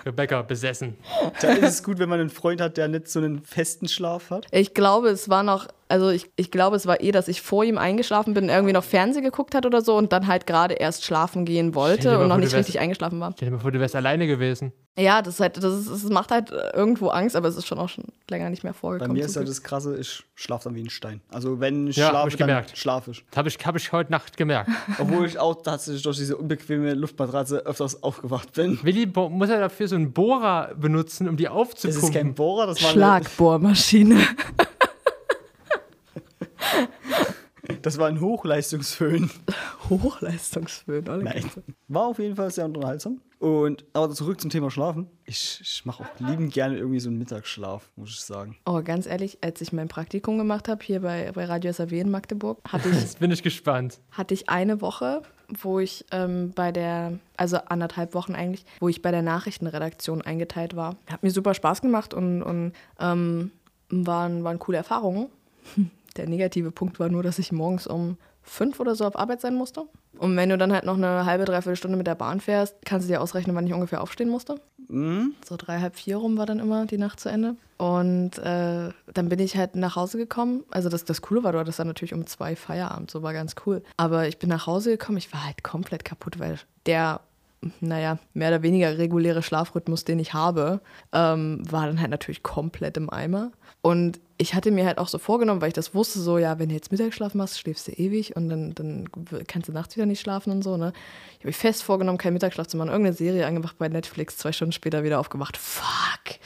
Rebecca besessen. Da ist es gut, wenn man einen Freund hat, der nicht so einen festen Schlaf hat. Ich glaube, es war noch also ich, ich glaube, es war eh, dass ich vor ihm eingeschlafen bin, irgendwie noch Fernsehen geguckt hat oder so und dann halt gerade erst schlafen gehen wollte und noch nicht wärst, richtig eingeschlafen war. Stell dir mal vor, du wärst alleine gewesen. Ja, das, halt, das, ist, das macht halt irgendwo Angst, aber es ist schon auch schon länger nicht mehr vorgekommen. Bei mir ist halt das Krasse, ich schlafe dann wie ein Stein. Also wenn ich ja, schlafe, ich dann schlafe ich. Das habe ich, hab ich heute Nacht gemerkt. Obwohl ich auch tatsächlich durch diese unbequeme Luftmatratze öfters aufgewacht bin. Willi muss er dafür so einen Bohrer benutzen, um die aufzupumpen. Das ist kein Bohrer, das war Schlagbohrmaschine. Das war ein Hochleistungsföhn. Hochleistungsföhn, alle Nein. War auf jeden Fall sehr unterhaltsam. Und aber zurück zum Thema Schlafen. Ich, ich mache auch liebend gerne irgendwie so einen Mittagsschlaf, muss ich sagen. Oh, ganz ehrlich, als ich mein Praktikum gemacht habe hier bei, bei Radio SAW in Magdeburg, hatte ich. Jetzt bin ich gespannt. Hatte ich eine Woche, wo ich ähm, bei der, also anderthalb Wochen eigentlich, wo ich bei der Nachrichtenredaktion eingeteilt war. Hat mir super Spaß gemacht und, und ähm, waren, waren coole Erfahrungen. Der negative Punkt war nur, dass ich morgens um fünf oder so auf Arbeit sein musste. Und wenn du dann halt noch eine halbe, dreiviertel Stunde mit der Bahn fährst, kannst du dir ausrechnen, wann ich ungefähr aufstehen musste. Mhm. So drei, halb vier rum war dann immer die Nacht zu Ende. Und äh, dann bin ich halt nach Hause gekommen. Also das, das Coole war, du hattest dann natürlich um zwei Feierabend, so war ganz cool. Aber ich bin nach Hause gekommen, ich war halt komplett kaputt, weil der naja, mehr oder weniger reguläre Schlafrhythmus, den ich habe, ähm, war dann halt natürlich komplett im Eimer. Und ich hatte mir halt auch so vorgenommen, weil ich das wusste, so, ja, wenn du jetzt Mittagsschlaf machst, schläfst du ewig und dann, dann kannst du nachts wieder nicht schlafen und so, ne? Ich habe mich fest vorgenommen, keinen Mittagsschlaf zu machen. Irgendeine Serie angemacht bei Netflix, zwei Stunden später wieder aufgewacht. Fuck!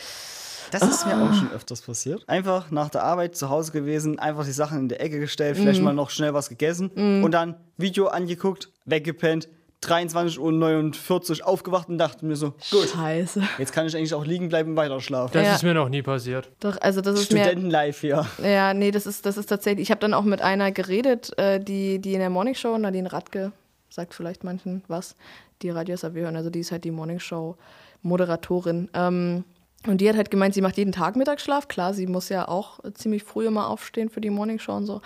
Das ist mir auch schon öfters passiert. Einfach nach der Arbeit zu Hause gewesen, einfach die Sachen in der Ecke gestellt, vielleicht mm. mal noch schnell was gegessen mm. und dann Video angeguckt, weggepennt, 23.49 Uhr aufgewacht und dachte mir so, gut, Scheiße. jetzt kann ich eigentlich auch liegen bleiben und weiter schlafen. Das ja. ist mir noch nie passiert. Doch, also das ist Studenten-Live hier. Ja, nee, das ist, das ist tatsächlich, ich habe dann auch mit einer geredet, äh, die, die in der Morningshow, Nadine Radke, sagt vielleicht manchen was, die Radio SAW hören, also die ist halt die Morningshow-Moderatorin. Ähm, und die hat halt gemeint, sie macht jeden Tag Mittagsschlaf. Klar, sie muss ja auch ziemlich früh immer aufstehen für die Morningshow und so.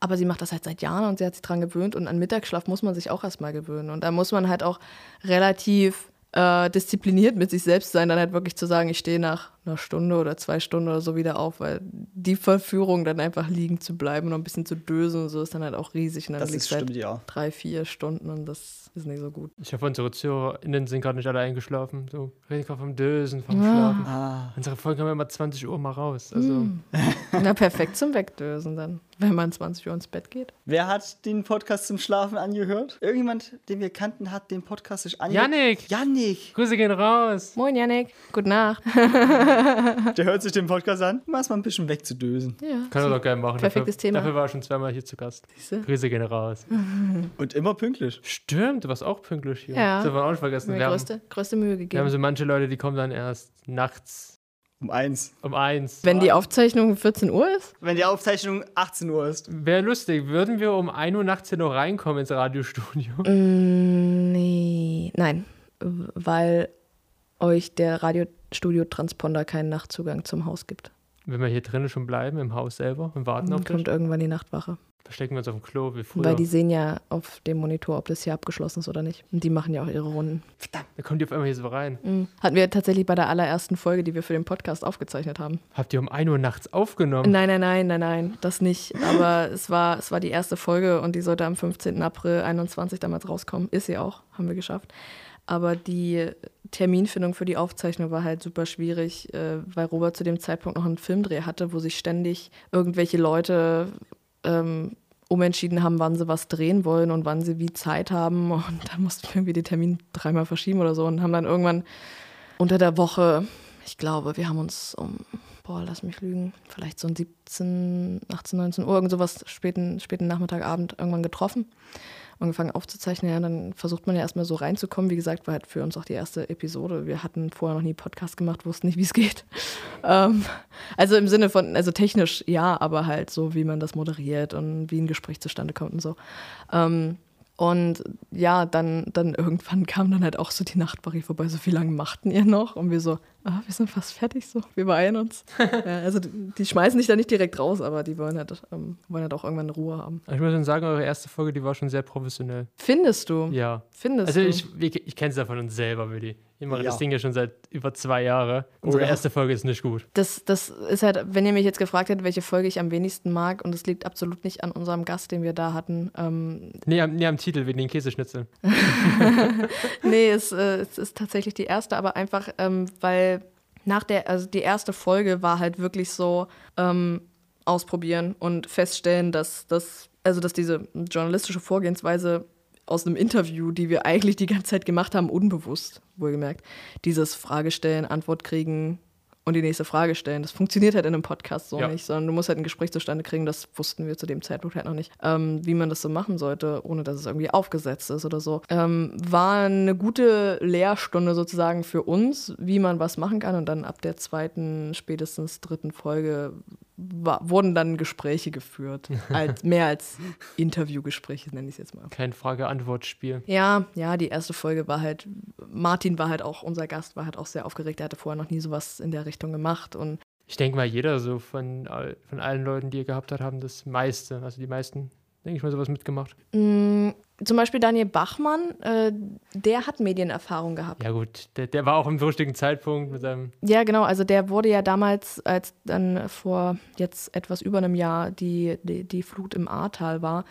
Aber sie macht das halt seit Jahren und sie hat sich dran gewöhnt. Und an Mittagsschlaf muss man sich auch erstmal gewöhnen. Und da muss man halt auch relativ äh, diszipliniert mit sich selbst sein, dann halt wirklich zu sagen, ich stehe nach einer Stunde oder zwei Stunden oder so wieder auf, weil die Verführung dann einfach liegen zu bleiben und ein bisschen zu dösen und so ist dann halt auch riesig. Und dann Das liegst ist halt stimmt, ja. drei, vier Stunden und das ist nicht so gut. Ich hoffe, unsere ZuhörerInnen sind gerade nicht alle eingeschlafen. So, reden gerade vom Dösen, vom Ja. Schlafen. Ah, Unsere Folgen haben immer 20 Uhr mal raus. Also, Hm. Na, perfekt zum Wegdösen dann, wenn man 20 Uhr ins Bett geht. wer hat den Podcast zum Schlafen angehört? Irgendjemand, den wir kannten, hat den Podcast sich angehört. Yannick! Yannick! Grüße gehen raus! Moin, Janik. Gute Nacht. Der hört sich den Podcast an, um erstmal ein bisschen wegzudösen. Ja. Kann er doch gerne machen. Perfektes dafür, Thema. Dafür war er schon zweimal hier zu Gast. Siehste? Grüße gehen raus. Und immer pünktlich. Stimmt, du warst auch pünktlich hier. Ja. Das haben wir auch nicht vergessen. Mir Wir haben, größte, größte Mühe wir haben gegeben. so manche Leute, die kommen dann erst nachts Um eins. um eins. Wenn die Aufzeichnung 14 Uhr ist? Wenn die Aufzeichnung 18 Uhr ist. Wäre lustig, würden wir um 1 Uhr nachts hier noch reinkommen ins Radiostudio? Mm, nee. Nein, weil euch der Radiostudio-Transponder keinen Nachtzugang zum Haus gibt. Wenn wir hier drinnen schon bleiben, im Haus selber und warten Dann auf dich, kommt irgendwann die Nachtwache. verstecken wir uns auf dem Klo wie früher. Weil die sehen ja auf dem Monitor, ob das hier abgeschlossen ist oder nicht. Und die machen ja auch ihre Runden. da kommt die auf einmal hier so rein. Mhm. Hatten wir tatsächlich bei der allerersten Folge, die wir für den Podcast aufgezeichnet haben. Habt ihr um 1 Uhr nachts aufgenommen? Nein, nein, nein, nein, nein, das nicht. Aber es war, es war die erste Folge und die sollte am 15. April 21 damals rauskommen. Ist sie auch, haben wir geschafft. Aber die Terminfindung für die Aufzeichnung war halt super schwierig, äh, weil Robert zu dem Zeitpunkt noch einen Filmdreh hatte, wo sich ständig irgendwelche Leute ähm, umentschieden haben, wann sie was drehen wollen und wann sie wie Zeit haben. Und dann mussten wir irgendwie den Termin dreimal verschieben oder so und haben dann irgendwann unter der Woche, ich glaube, wir haben uns um, boah, lass mich lügen, vielleicht so um 17, 18, 19 Uhr, irgend sowas, späten, späten Nachmittag, irgendwann getroffen, angefangen aufzuzeichnen. Ja, dann versucht man ja erstmal so reinzukommen. Wie gesagt, war halt für uns auch die erste Episode. Wir hatten vorher noch nie Podcast gemacht, wussten nicht, wie es geht. Ähm, also im Sinne von, also technisch ja, aber halt so, wie man das moderiert und wie ein Gespräch zustande kommt und so. Ähm, und ja, dann, dann irgendwann kam dann halt auch so die Nachtwache vorbei, so wie lange machten ihr noch? Und wir so, ah, wir sind fast fertig, so, wir beeilen uns. ja, also die, die schmeißen dich da nicht direkt raus, aber die wollen halt, ähm, wollen halt auch irgendwann Ruhe haben. Ich muss schon sagen, eure erste Folge, die war schon sehr professionell. Findest du? Ja. Findest Also du? ich, ich, ich kenne es ja von uns selber, Willi. Wir machen Ja. das Ding ja schon seit über zwei Jahren. Unsere ja. erste Folge ist nicht gut. Das, das ist halt, wenn ihr mich jetzt gefragt hättet, welche Folge ich am wenigsten mag, und es liegt absolut nicht an unserem Gast, den wir da hatten. Ähm, Nee, am, nee, am Titel wegen den Käseschnitzeln. nee, es, äh, es ist tatsächlich die erste, aber einfach, ähm, weil nach der, also die erste Folge war halt wirklich so ähm, ausprobieren und feststellen, dass das, also dass diese journalistische Vorgehensweise aus einem Interview, die wir eigentlich die ganze Zeit gemacht haben, unbewusst, wohlgemerkt, dieses Frage stellen, Antwort kriegen und die nächste Frage stellen. Das funktioniert halt in einem Podcast so Ja. nicht, sondern du musst halt ein Gespräch zustande kriegen, das wussten wir zu dem Zeitpunkt halt noch nicht, ähm, wie man das so machen sollte, ohne dass es irgendwie aufgesetzt ist oder so. Ähm, war eine gute Lehrstunde sozusagen für uns, wie man was machen kann und dann ab der zweiten, spätestens dritten Folge wurden dann Gespräche geführt, als, mehr als Interviewgespräche, nenne ich es jetzt mal. Kein Frage-Antwort-Spiel. Ja, ja, die erste Folge war halt, Martin war halt auch, unser Gast war halt auch sehr aufgeregt, er hatte vorher noch nie sowas in der Richtung gemacht und Ich denke mal, jeder so von, von allen Leuten, die ihr gehabt habt, haben das meiste, also die meisten, denke ich mal, sowas mitgemacht. mh, zum Beispiel Daniel Bachmann, äh, der hat Medienerfahrung gehabt. Ja gut, der, der war auch im richtigen Zeitpunkt mit seinem, Ja, genau. Also der wurde ja damals, als dann vor jetzt etwas über einem Jahr die, die, die Flut im Ahrtal war,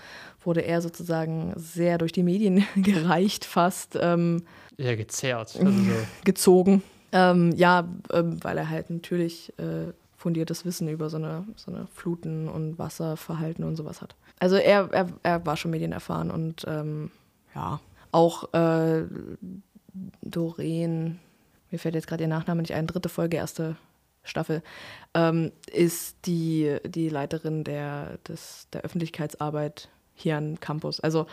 wurde er sozusagen sehr durch die Medien gereicht, fast ähm, eher gezerrt. Also so. gezogen. Ähm, ja, ähm, weil er halt natürlich äh, fundiertes Wissen über so eine, so eine Fluten und Wasserverhalten und sowas hat. Also er, er, er war schon medienerfahren und ähm, ja, auch äh, Doreen, mir fällt jetzt gerade ihr Nachname nicht ein, dritte Folge, erste Staffel, ähm, ist die, die Leiterin der, des, der Öffentlichkeitsarbeit hier am Campus. Also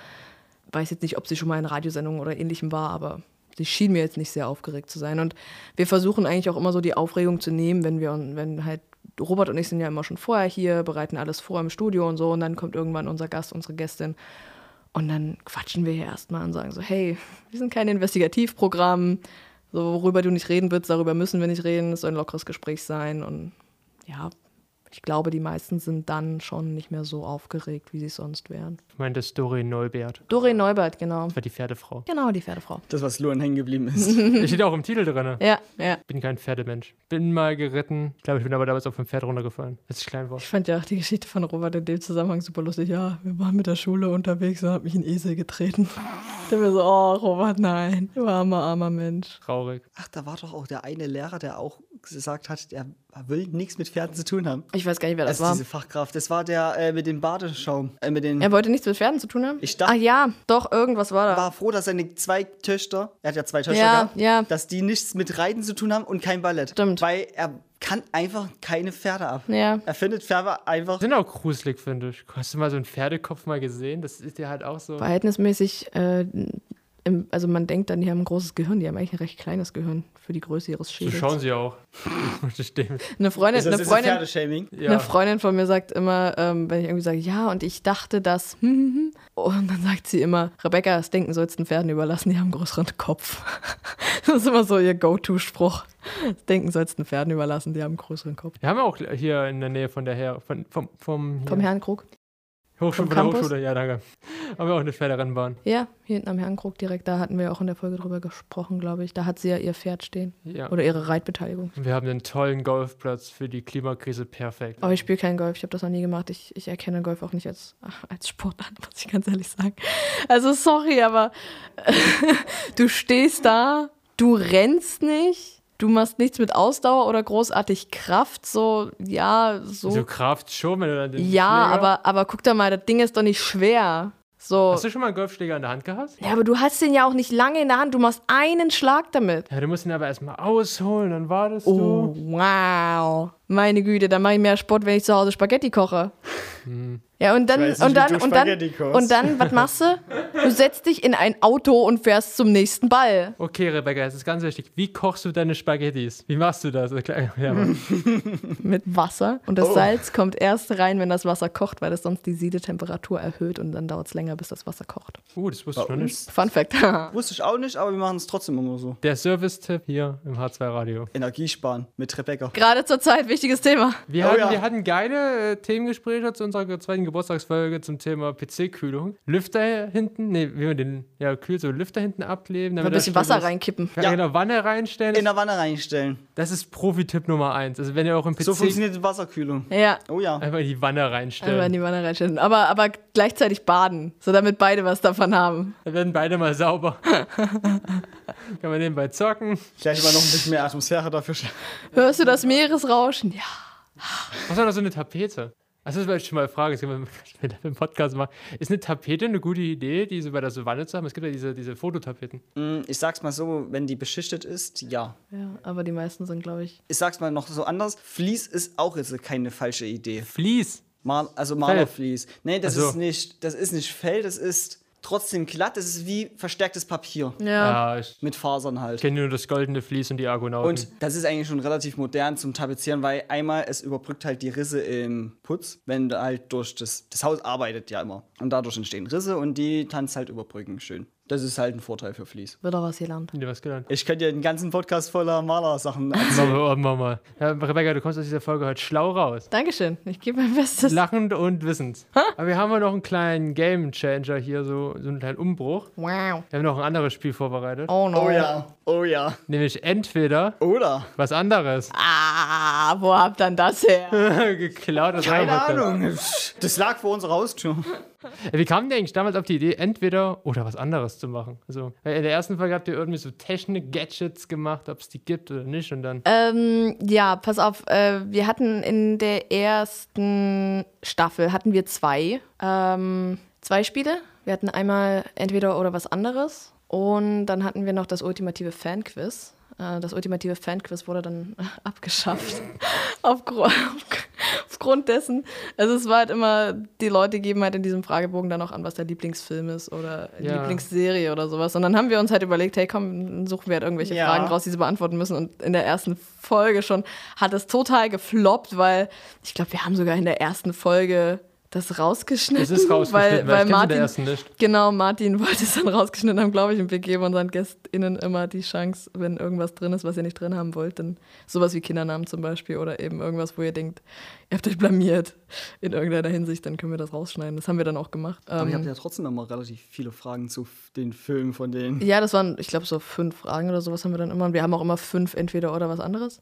weiß jetzt nicht, ob sie schon mal in Radiosendungen oder ähnlichem war, aber sie schien mir jetzt nicht sehr aufgeregt zu sein. Und wir versuchen eigentlich auch immer so die Aufregung zu nehmen, wenn wir, wenn halt, Robert und ich sind ja immer schon vorher hier, bereiten alles vor im Studio und so, und dann kommt irgendwann unser Gast, unsere Gästin. Und dann quatschen wir hier erstmal und sagen so, hey, wir sind kein Investigativprogramm, so, worüber du nicht reden willst, darüber müssen wir nicht reden, es soll ein lockeres Gespräch sein. Und ja, ich glaube, die meisten sind dann schon nicht mehr so aufgeregt, wie sie sonst wären. Ich meine, das Dori Neubert. Doreen Neubert, genau. Das war die Pferdefrau. Genau, die Pferdefrau. Das, was Luan hängen geblieben ist. Das steht auch im Titel drin. Ja, ja. Bin kein Pferdemensch. Bin mal geritten. Ich glaube, ich bin aber damals auf dem Pferd runtergefallen, als ich klein war. Ich fand ja auch die Geschichte von Robert in dem Zusammenhang super lustig. Ja, wir waren mit der Schule unterwegs und hat mich ein Esel getreten. Der mir so, oh, Robert, nein, du armer, armer Mensch. Traurig. Ach, da war doch auch der eine Lehrer, der auch gesagt hat, er will nichts mit Pferden zu tun haben. Ich weiß gar nicht, wer das Also war. diese Fachkraft. Das war der äh, mit dem Badeschaum. Äh, mit den Er wollte nichts mit Pferden zu tun haben? Ich dachte- Ach ja, doch, irgendwas war da. war froh, dass seine zwei Töchter, er hat ja zwei Töchter Ja, gehabt, ja. dass die nichts mit Reiten zu tun haben und kein Ballett. Stimmt. Weil er kann einfach keine Pferde ab. Ja. Er findet Pferde einfach. Sind auch gruselig, finde ich. Hast du mal so einen Pferdekopf mal gesehen? Das ist ja halt auch so. Verhältnismäßig, äh, im, also man denkt dann, die haben ein großes Gehirn, die haben eigentlich ein recht kleines Gehirn für die Größe ihres So Schädels. schauen sie auch. Das. Eine Freundin, Ist das eine ist Freundin, Pferdeshaming? Ja. Eine Freundin von mir sagt immer, ähm, wenn ich irgendwie sage, ja, und ich dachte das, hm, hm, hm. und dann sagt sie immer, Rebecca, das Denken sollst du den Pferden überlassen, die haben einen größeren Kopf. Das ist immer so ihr Go-To-Spruch. Das Denken sollst du den Pferden überlassen, die haben einen größeren Kopf. Wir haben auch hier in der Nähe von der Her von, vom, vom, hier. Vom Herrenkrug? Hochschule, von der? Hochschule, ja, danke. Haben wir auch eine Pferderennbahn. Ja, hier hinten am Herrenkrug direkt, da hatten wir auch in der Folge drüber gesprochen, glaube ich. Da hat sie ja ihr Pferd stehen. Ja. Oder ihre Reitbeteiligung. Und wir haben einen tollen Golfplatz für die Klimakrise perfekt. Aber ich spiele kein Golf, ich habe das noch nie gemacht. Ich, ich erkenne Golf auch nicht als, ach, als Sport an, muss ich ganz ehrlich sagen. Also sorry, aber du stehst da, du rennst nicht, du machst nichts mit Ausdauer oder großartig Kraft, so, ja, so. So Kraft schon, wenn du dann den ja, Schläger- aber, aber guck da mal, das Ding ist doch nicht schwer. So. Hast du schon mal einen Golfschläger in der Hand gehabt? Ja, aber du hast den ja auch nicht lange in der Hand, du machst einen Schlag damit. Ja, du musst ihn aber erstmal ausholen, dann wartest Oh, du. wow. Meine Güte, dann mache ich mehr Sport, wenn ich zu Hause Spaghetti koche. Ja, und dann, nicht, und dann, und dann, und dann, was machst du? Du setzt dich in ein Auto und fährst zum nächsten Ball. Okay, Rebecca, das ist ganz wichtig. Wie kochst du deine Spaghettis? Wie machst du das? Ja. Mit Wasser. Und das Oh. Salz kommt erst rein, wenn das Wasser kocht, weil das sonst die Siedetemperatur erhöht und dann dauert es länger, bis das Wasser kocht. uh, das wusste ich noch nicht. Fun Fact. wusste ich auch nicht, aber wir machen es trotzdem immer so. Der Service-Tipp hier im H2 Radio. Energiesparen mit Rebecca. Gerade zur Zeit, wichtiges Thema. Wir, Oh hatten, ja. wir hatten geile äh, Themengespräche zu unserer zweiten Geburtstagsfolge zum Thema PC-Kühlung. Lüfter hinten, nee, wie man den ja, kühlt, so Lüfter hinten abkleben. Ein damit bisschen da Wasser ist. reinkippen. Ja, Ja. in der Wanne reinstellen. In der Wanne reinstellen. das ist Profi-Tipp Nummer eins. Also wenn ihr auch im PC So funktioniert die Wasserkühlung. Ja. Oh ja. einfach in die Wanne Einfach in reinstellen. die Wanne reinstellen. Aber, aber gleichzeitig baden, so damit beide was davon haben. Dann werden beide mal sauber. Kann man nebenbei zocken. Gleich mal noch ein bisschen mehr Atmosphäre dafür. Hörst du das Meeresrauschen? Ja. Was war noch so eine Tapete? Also das wollte ich schon mal fragen, das können wir im Podcast machen. Ist eine Tapete eine gute Idee, diese bei der Savanne zu haben? Es gibt ja diese, diese Fototapeten. Mm, Ich sag's mal so, wenn die beschichtet ist, ja. Ja, aber die meisten sind, glaube ich. Ich sag's mal noch so anders. Vlies ist auch jetzt keine falsche Idee. Vlies. Mal, also Malervlies. Nee, das Ach so. ist nicht, das ist nicht Fell, das ist trotzdem glatt, das ist wie verstärktes Papier. Ja. Ja, ich Mit Fasern halt. kenne nur das goldene Vlies und die Argonauten. Und das ist eigentlich schon relativ modern zum Tapezieren, weil einmal es überbrückt halt die Risse im Putz, wenn du halt durch das, das Haus arbeitet ja immer. Und dadurch entstehen Risse und die kannst halt überbrücken schön. Das ist halt ein Vorteil für Vlies. Wird auch was hier lernt. Wieder was gelernt. Ich könnte dir einen ganzen Podcast voller Malersachen Machen wir, machen wir mal. Ja, Rebecca, du kommst aus dieser Folge heute schlau raus. Dankeschön. Ich gebe mein Bestes. Lachend und wissend. Aber wir haben ja noch einen kleinen Game Changer hier, so, so einen kleinen Umbruch. Wow. Wir haben noch ein anderes Spiel vorbereitet. Oh no. Oh ja, oh ja. Nämlich entweder Oder? was anderes. Ah, wo habt dann das her? Geklaut aus Keine. Ahnung. Das lag vor unserer Haustür. Wie kam der eigentlich damals auf die Idee, entweder oder was anderes zu machen? Also, in der ersten Folge habt ihr irgendwie so Technik-Gadgets gemacht, ob es die gibt oder nicht. Und dann. ähm, ja, pass auf. Äh, wir hatten in der ersten Staffel hatten wir zwei, ähm, zwei Spiele. Wir hatten einmal entweder oder was anderes. Und dann hatten wir noch das ultimative Fanquiz. Äh, Das ultimative Fanquiz wurde dann abgeschafft. Aufgru- Aufgrund dessen. Also es war halt immer, die Leute geben halt in diesem Fragebogen dann auch an, was der Lieblingsfilm ist oder Ja. Lieblingsserie oder sowas. Und dann haben wir uns halt überlegt, hey komm, suchen wir halt irgendwelche Ja. Fragen raus, die sie beantworten müssen. Und in der ersten Folge schon hat es total gefloppt, weil ich glaube, wir haben sogar in der ersten Folge das rausgeschnitten. Es ist rausgeschnitten, weil, weil der Martin, ersten nicht. genau, Martin wollte es dann rausgeschnitten haben, glaube ich, und wir geben unseren GästInnen immer die Chance, wenn irgendwas drin ist, was ihr nicht drin haben wollt, dann sowas wie Kindernamen zum Beispiel oder eben irgendwas, wo ihr denkt, ihr habt euch blamiert in irgendeiner Hinsicht, dann können wir das rausschneiden. Das haben wir dann auch gemacht. Aber Ähm, ihr habt ja trotzdem immer relativ viele Fragen zu den Filmen von denen. Ja, das waren, ich glaube, so fünf Fragen oder sowas haben wir dann immer. Und wir haben auch immer fünf entweder oder was anderes.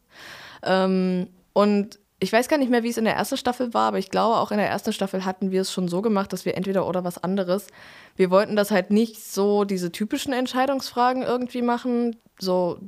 Ähm, und ich weiß gar nicht mehr, wie es in der ersten Staffel war, aber ich glaube, auch in der ersten Staffel hatten wir es schon so gemacht, dass wir entweder oder was anderes. Wir wollten das halt nicht so diese typischen Entscheidungsfragen irgendwie machen, so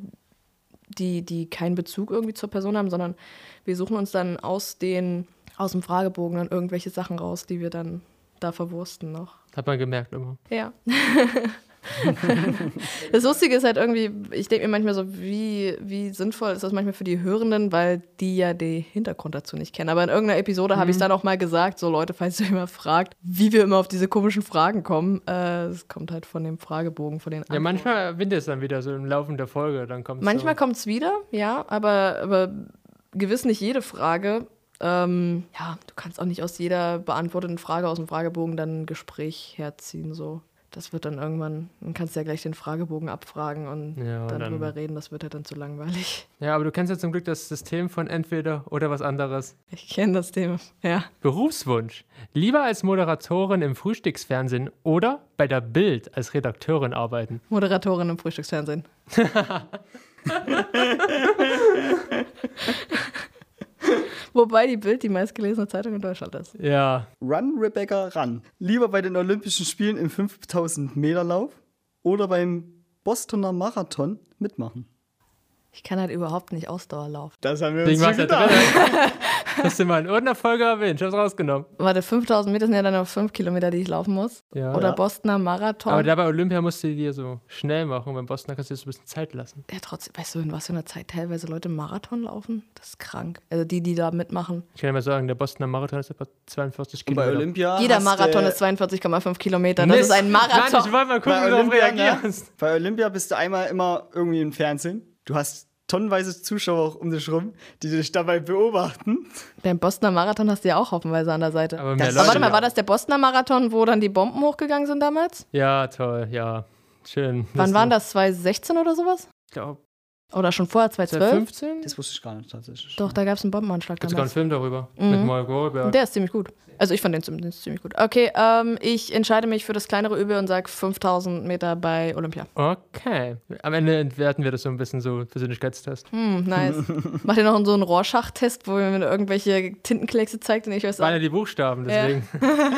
die, die keinen Bezug irgendwie zur Person haben, sondern wir suchen uns dann aus den, aus dem Fragebogen dann irgendwelche Sachen raus, die wir dann da verwursten noch. Hat man gemerkt immer. Ja. das Lustige ist halt irgendwie, ich denke mir manchmal so, wie, wie sinnvoll ist das manchmal für die Hörenden, weil die ja den Hintergrund dazu nicht kennen. Aber in irgendeiner Episode habe ich es dann auch mal gesagt, so Leute, falls ihr immer fragt, wie wir immer auf diese komischen Fragen kommen, äh, es kommt halt von dem Fragebogen, von den Ja, Antworten. manchmal windet es dann wieder so im Laufe der Folge. Dann kommt Manchmal so. kommt es wieder, ja, aber, aber gewiss nicht jede Frage. Ähm, ja, du kannst auch nicht aus jeder beantworteten Frage aus dem Fragebogen dann ein Gespräch herziehen. So. Das wird dann irgendwann, dann kannst du ja gleich den Fragebogen abfragen und Ja, dann, dann- drüber reden. Das wird ja dann zu langweilig. Ja, aber du kennst ja zum Glück das System von entweder oder was anderes. Ich kenne das Thema, ja. Berufswunsch. Lieber als Moderatorin im Frühstücksfernsehen oder bei der Bild als Redakteurin arbeiten. Moderatorin im Frühstücksfernsehen. Wobei die Bild die meistgelesene Zeitung in Deutschland ist. Ja, Run, Rebecca, run. Lieber bei den Olympischen Spielen im 5000 Meter Lauf oder beim Bostoner Marathon mitmachen. Ich kann halt überhaupt nicht Ausdauer laufen. Das haben wir uns schon gedacht. Hast du mal in irgendeiner Folge erwähnt. Ich hab's rausgenommen. Warte, 5000 Meter sind ja dann noch 5 Kilometer, die ich laufen muss. Ja. Oder Ja. Bostoner Marathon. Aber da bei Olympia musst du dir so schnell machen. Beim Boston kannst du dir so ein bisschen Zeit lassen. ja, trotzdem, weißt du, in was für einer Zeit teilweise Leute Marathon laufen? Das ist krank. Also die, die da mitmachen. Ich kann ja mal sagen, der Bostoner Marathon ist etwa 42 Und bei Kilometer. Olympia. Jeder Marathon ist 42,5 Kilometer. Das Mist. ist ein Mann, ich Marathon. wollte mal gucken, wie du darauf ne? reagierst. Bei Olympia bist du einmal immer irgendwie im Fernsehen. Du hast tonnenweise Zuschauer auch um dich rum, die dich dabei beobachten. Beim Bostoner Marathon hast du ja auch haufenweise an der Seite. Aber Das- mehr Aber Leute. warte mal, war das der Bostoner Marathon, wo dann die Bomben hochgegangen sind damals? Ja, toll, ja. Schön. Wann waren das? 2016 oder sowas? Ich glaube, Oder schon vorher, 2012? 2015? Das wusste ich gar nicht tatsächlich. Doch, da gab es einen Bombenanschlag Gibt sogar einen damals. Film darüber. Mhm. Mit Mark Wahlberg. Der ist ziemlich gut. Also ich fand den zumindest ziemlich gut. Okay, ähm, ich entscheide mich für das kleinere Übel und sage 5000 Meter bei Olympia. Okay. Am Ende entwerten wir das so ein bisschen so Persönlichkeitstest. Hm, nice. Macht ihr noch so einen Rorschach-Test, wo ihr mir irgendwelche Tintenkleckse zeigt und ich euch ja sage, die Buchstaben, deswegen.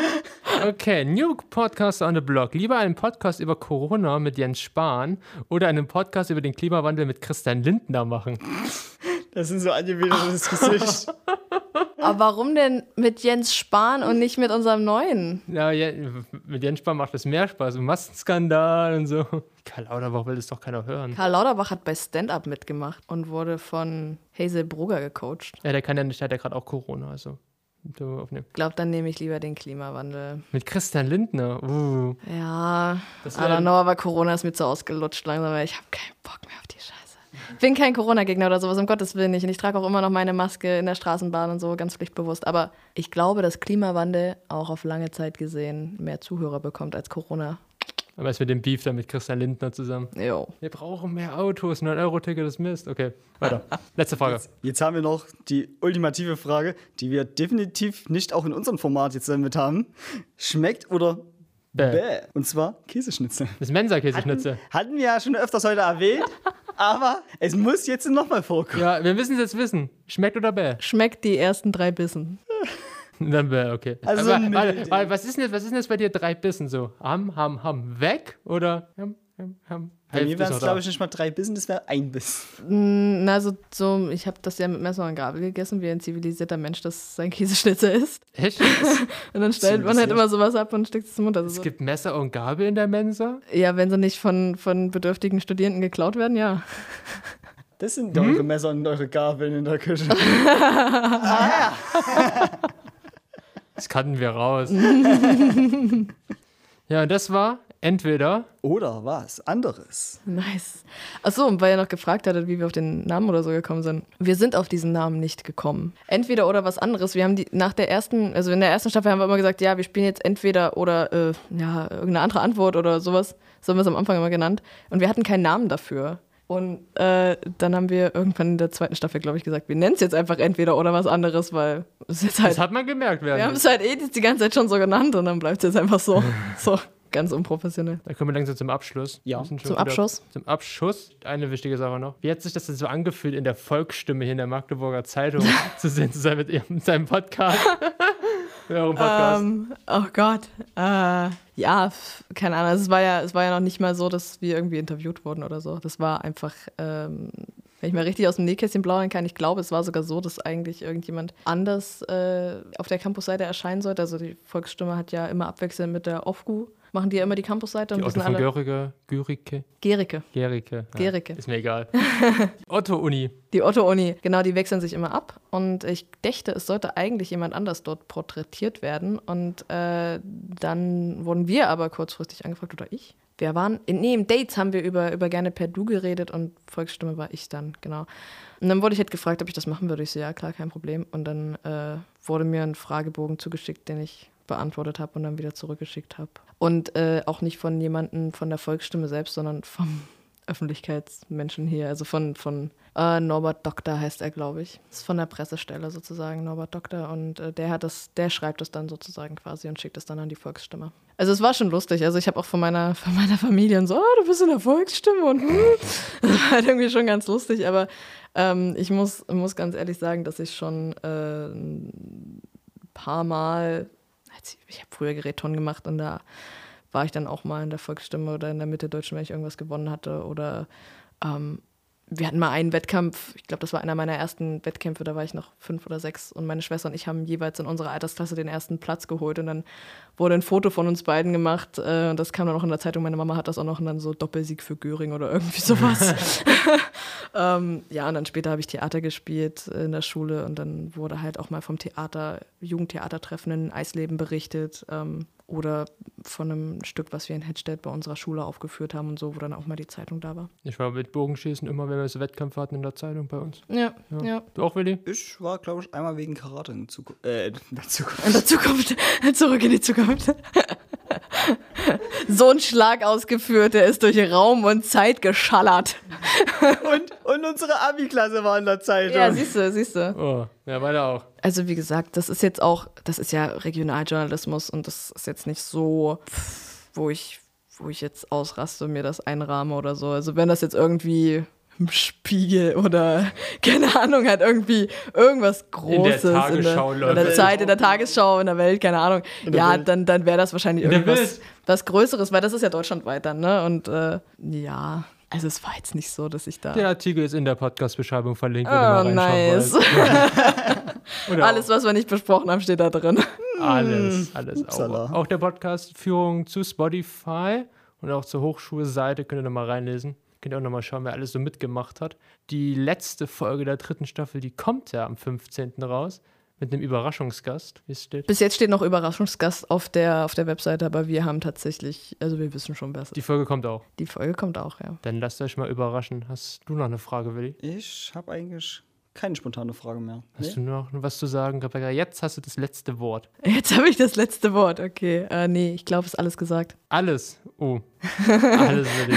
okay, New Podcast on the Block. Lieber einen Podcast über Corona mit Jens Spahn oder einen Podcast über den Klimawandel mit Christian Lindner machen. Das sind so angewiderndes Gesicht. aber warum denn mit Jens Spahn und nicht mit unserem neuen? Ja, mit Jens Spahn macht das mehr Spaß. Und Massenskandal und so. Karl Lauterbach will das doch keiner hören. Karl Lauterbach hat bei Stand-Up mitgemacht und wurde von Hazel Brugger gecoacht. Ja, der kann ja nicht, der hat ja gerade auch Corona, also. Ich glaube, dann nehme ich lieber den Klimawandel. Mit Christian Lindner. Uh. Ja, Das I don't know, aber Corona ist mir zu ausgelutscht langsam, ich habe keinen Bock mehr auf die Scheiße. Ich bin kein Corona-Gegner oder sowas, um Gottes Willen nicht. Und ich trage auch immer noch meine Maske in der Straßenbahn und so, ganz pflichtbewusst. Aber ich glaube, dass Klimawandel auch auf lange Zeit gesehen mehr Zuhörer bekommt als Corona. Aber es mit dem Beef da mit Christian Lindner zusammen. Jo. Wir brauchen mehr Autos, 9-Euro-Ticket ist Mist. Okay, weiter. Letzte Frage. Jetzt haben wir noch die ultimative Frage, die wir definitiv nicht auch in unserem Format jetzt damit haben. Schmeckt oder Bäh. bäh? Und zwar Käseschnitzel. Das Mensa-Käseschnitzel. Hatten wir ja schon öfters heute erwähnt, aber es muss jetzt nochmal vorkommen. Ja, wir müssen es jetzt wissen. Schmeckt oder bäh? Schmeckt die ersten drei Bissen. Dann bäh, okay. Also Aber, warte, warte, was, ist denn jetzt, was ist denn jetzt bei dir drei Bissen so? Ham, ham, ham, weg oder ham, ham, ham? Bei mir wären ist es, glaube ich, nicht mal drei Bissen, das wäre ein Biss. Mm, Na, so, so ich habe das ja mit Messer und Gabel gegessen, wie ein zivilisierter Mensch das sein Käseschnitzer isst. Echt? Und dann stellt man halt immer sowas ab und steckt es zum Mund. Also Es so. gibt Messer und Gabel in der Mensa? Ja, wenn sie nicht von, von bedürftigen Studierenden geklaut werden, ja. Das sind Hm? eure Messer und eure Gabeln in der Küche. Das kannten wir raus. ja, und das war entweder Oder was anderes. Nice. Achso, und weil ihr noch gefragt hattet, wie wir auf den Namen oder so gekommen sind. Wir sind auf diesen Namen nicht gekommen. Entweder oder was anderes. Wir haben die nach der ersten, also in der ersten Staffel haben wir immer gesagt, ja, wir spielen jetzt entweder oder äh, ja, irgendeine andere Antwort oder sowas. So haben wir es am Anfang immer genannt. Und wir hatten keinen Namen dafür. Und äh, dann haben wir irgendwann in der zweiten Staffel, glaube ich, gesagt, wir nennen es jetzt einfach entweder oder was anderes, weil es ist halt. das hat man gemerkt Wir haben es halt eh die ganze Zeit schon so genannt und dann bleibt es jetzt einfach so. So, ganz unprofessionell. Da kommen wir langsam zum Abschluss. Ja. Zum wieder- Abschuss? Zum Abschuss. Eine wichtige Sache noch. Wie hat sich das denn so angefühlt, in der Volksstimme hier in der Magdeburger Zeitung zu sehen zu sein mit, ihrem, mit seinem Podcast? mit eurem Podcast. Ähm, oh Gott. Äh, ja, keine Ahnung. Es war, ja, es war ja noch nicht mal so, dass wir irgendwie interviewt wurden oder so. Das war einfach, ähm, wenn ich mal richtig aus dem Nähkästchen plaudern kann, ich glaube, es war sogar so, dass eigentlich irgendjemand anders äh, auf der Campusseite erscheinen sollte. Also die Volksstimme hat ja immer abwechselnd mit der OFGU, machen die ja immer die Campusseite. und Die wir Otto von alle Görige, Gürike, Gericke. Gerike. Ja, Gericke. Ist mir egal. Otto-Uni. Die Otto-Uni, genau, die wechseln sich immer ab. Und ich dächte, es sollte eigentlich jemand anders dort porträtiert werden. Und äh, dann wurden wir aber kurzfristig angefragt, oder ich. Wir waren, in, nee, im Dates haben wir über, über gerne per Du geredet und Volksstimme war ich dann, genau. Und dann wurde ich halt gefragt, ob ich das machen würde. Ich so, ja, klar, kein Problem. Und dann äh, wurde mir ein Fragebogen zugeschickt, den ich beantwortet habe und dann wieder zurückgeschickt habe. Und äh, auch nicht von jemandem von der Volksstimme selbst, sondern vom Öffentlichkeitsmenschen hier, also von, von äh, Norbert Doktor heißt er, glaube ich. Ist von der Pressestelle sozusagen, Norbert Doktor. Und äh, der hat das, der schreibt es dann sozusagen quasi und schickt es dann an die Volksstimme. Also es war schon lustig. Also ich habe auch von meiner, von meiner Familie und so, oh, du bist in der Volksstimme und hm. das war halt irgendwie schon ganz lustig. Aber ähm, ich muss, muss ganz ehrlich sagen, dass ich schon äh, ein paar Mal, ich, habe früher Gerätton gemacht und da war ich dann auch mal in der Volksstimme oder in der Mitte Deutschen, wenn ich irgendwas gewonnen hatte. Oder ähm, wir hatten mal einen Wettkampf, ich glaube, das war einer meiner ersten Wettkämpfe, da war ich noch fünf oder sechs und meine Schwester und ich haben jeweils in unserer Altersklasse den ersten Platz geholt und dann wurde ein Foto von uns beiden gemacht äh, und das kam dann auch in der Zeitung. Meine Mama hat das auch noch und dann so Doppelsieg für Göring oder irgendwie sowas. ähm, ja, und dann später habe ich Theater gespielt in der Schule und dann wurde halt auch mal vom Theater, Jugendtheatertreffen in Eisleben berichtet ähm, oder von einem Stück, was wir in Hedstedt bei unserer Schule aufgeführt haben und so, wo dann auch mal die Zeitung da war. Ich war mit Bogenschießen immer, wenn wir so Wettkämpfe hatten in der Zeitung bei uns. Ja, Ja. ja. Du auch, Willi? Ich war, glaube ich, einmal wegen Karate in Zukunft. Äh, in der Zukunft. In der Zukunft, zurück in die Zukunft. So ein Schlag ausgeführt, der ist durch Raum und Zeit geschallert. Und, und unsere Abi-Klasse war in der Zeitung. Ja, siehst du, siehst du. Oh, ja, weiter auch. Also wie gesagt, das ist jetzt auch, das ist ja Regionaljournalismus und das ist jetzt nicht so, wo ich, wo ich jetzt ausraste und mir das einrahme oder so. Also wenn das jetzt irgendwie Spiegel oder keine Ahnung hat irgendwie irgendwas Großes Tagesschau in der, in der. Zeit, in der Tagesschau, in der Welt, keine Ahnung. der Ja, Welt. dann, dann wäre das wahrscheinlich In der irgendwas was Größeres, weil das ist ja deutschlandweit dann, ne? Und äh, ja, also es war jetzt nicht so, dass ich da. Der Artikel ist in der Podcast-Beschreibung verlinkt, wenn Oh, nice. Alles, was wir nicht besprochen haben, steht da drin. alles, alles. Upsala. Auch, auch der Podcast-Führung zu Spotify und auch zur Hochschulseite könnt ihr nochmal reinlesen. Könnt ihr auch nochmal schauen, wer alles so mitgemacht hat. Die letzte Folge der dritten Staffel, die kommt ja am 15. raus mit einem Überraschungsgast, wie es steht. Bis jetzt steht noch Überraschungsgast auf der, auf der Webseite, aber wir haben tatsächlich, also wir wissen schon, wer es Die. Folge kommt auch. Die Folge kommt auch, ja. Dann lasst euch mal überraschen. Hast du noch eine Frage, Willi? Ich habe eigentlich keine spontane Frage mehr. Hast du noch was zu sagen, Rebecca? Jetzt hast du das letzte Wort. Jetzt habe ich das letzte Wort, okay. Äh, nee, ich glaube, ist alles gesagt. Alles. Oh. Alles, Willi.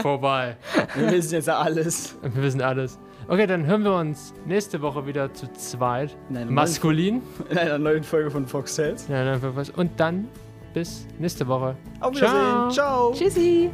Vorbei. Wir wissen jetzt ja alles. Wir wissen alles. Okay, dann hören wir uns nächste Woche wieder zu zweit. Nein, Maskulin. In einer neuen Folge von Fox Tales. Und dann bis nächste Woche. Auf Wiedersehen. Ciao. Tschüssi!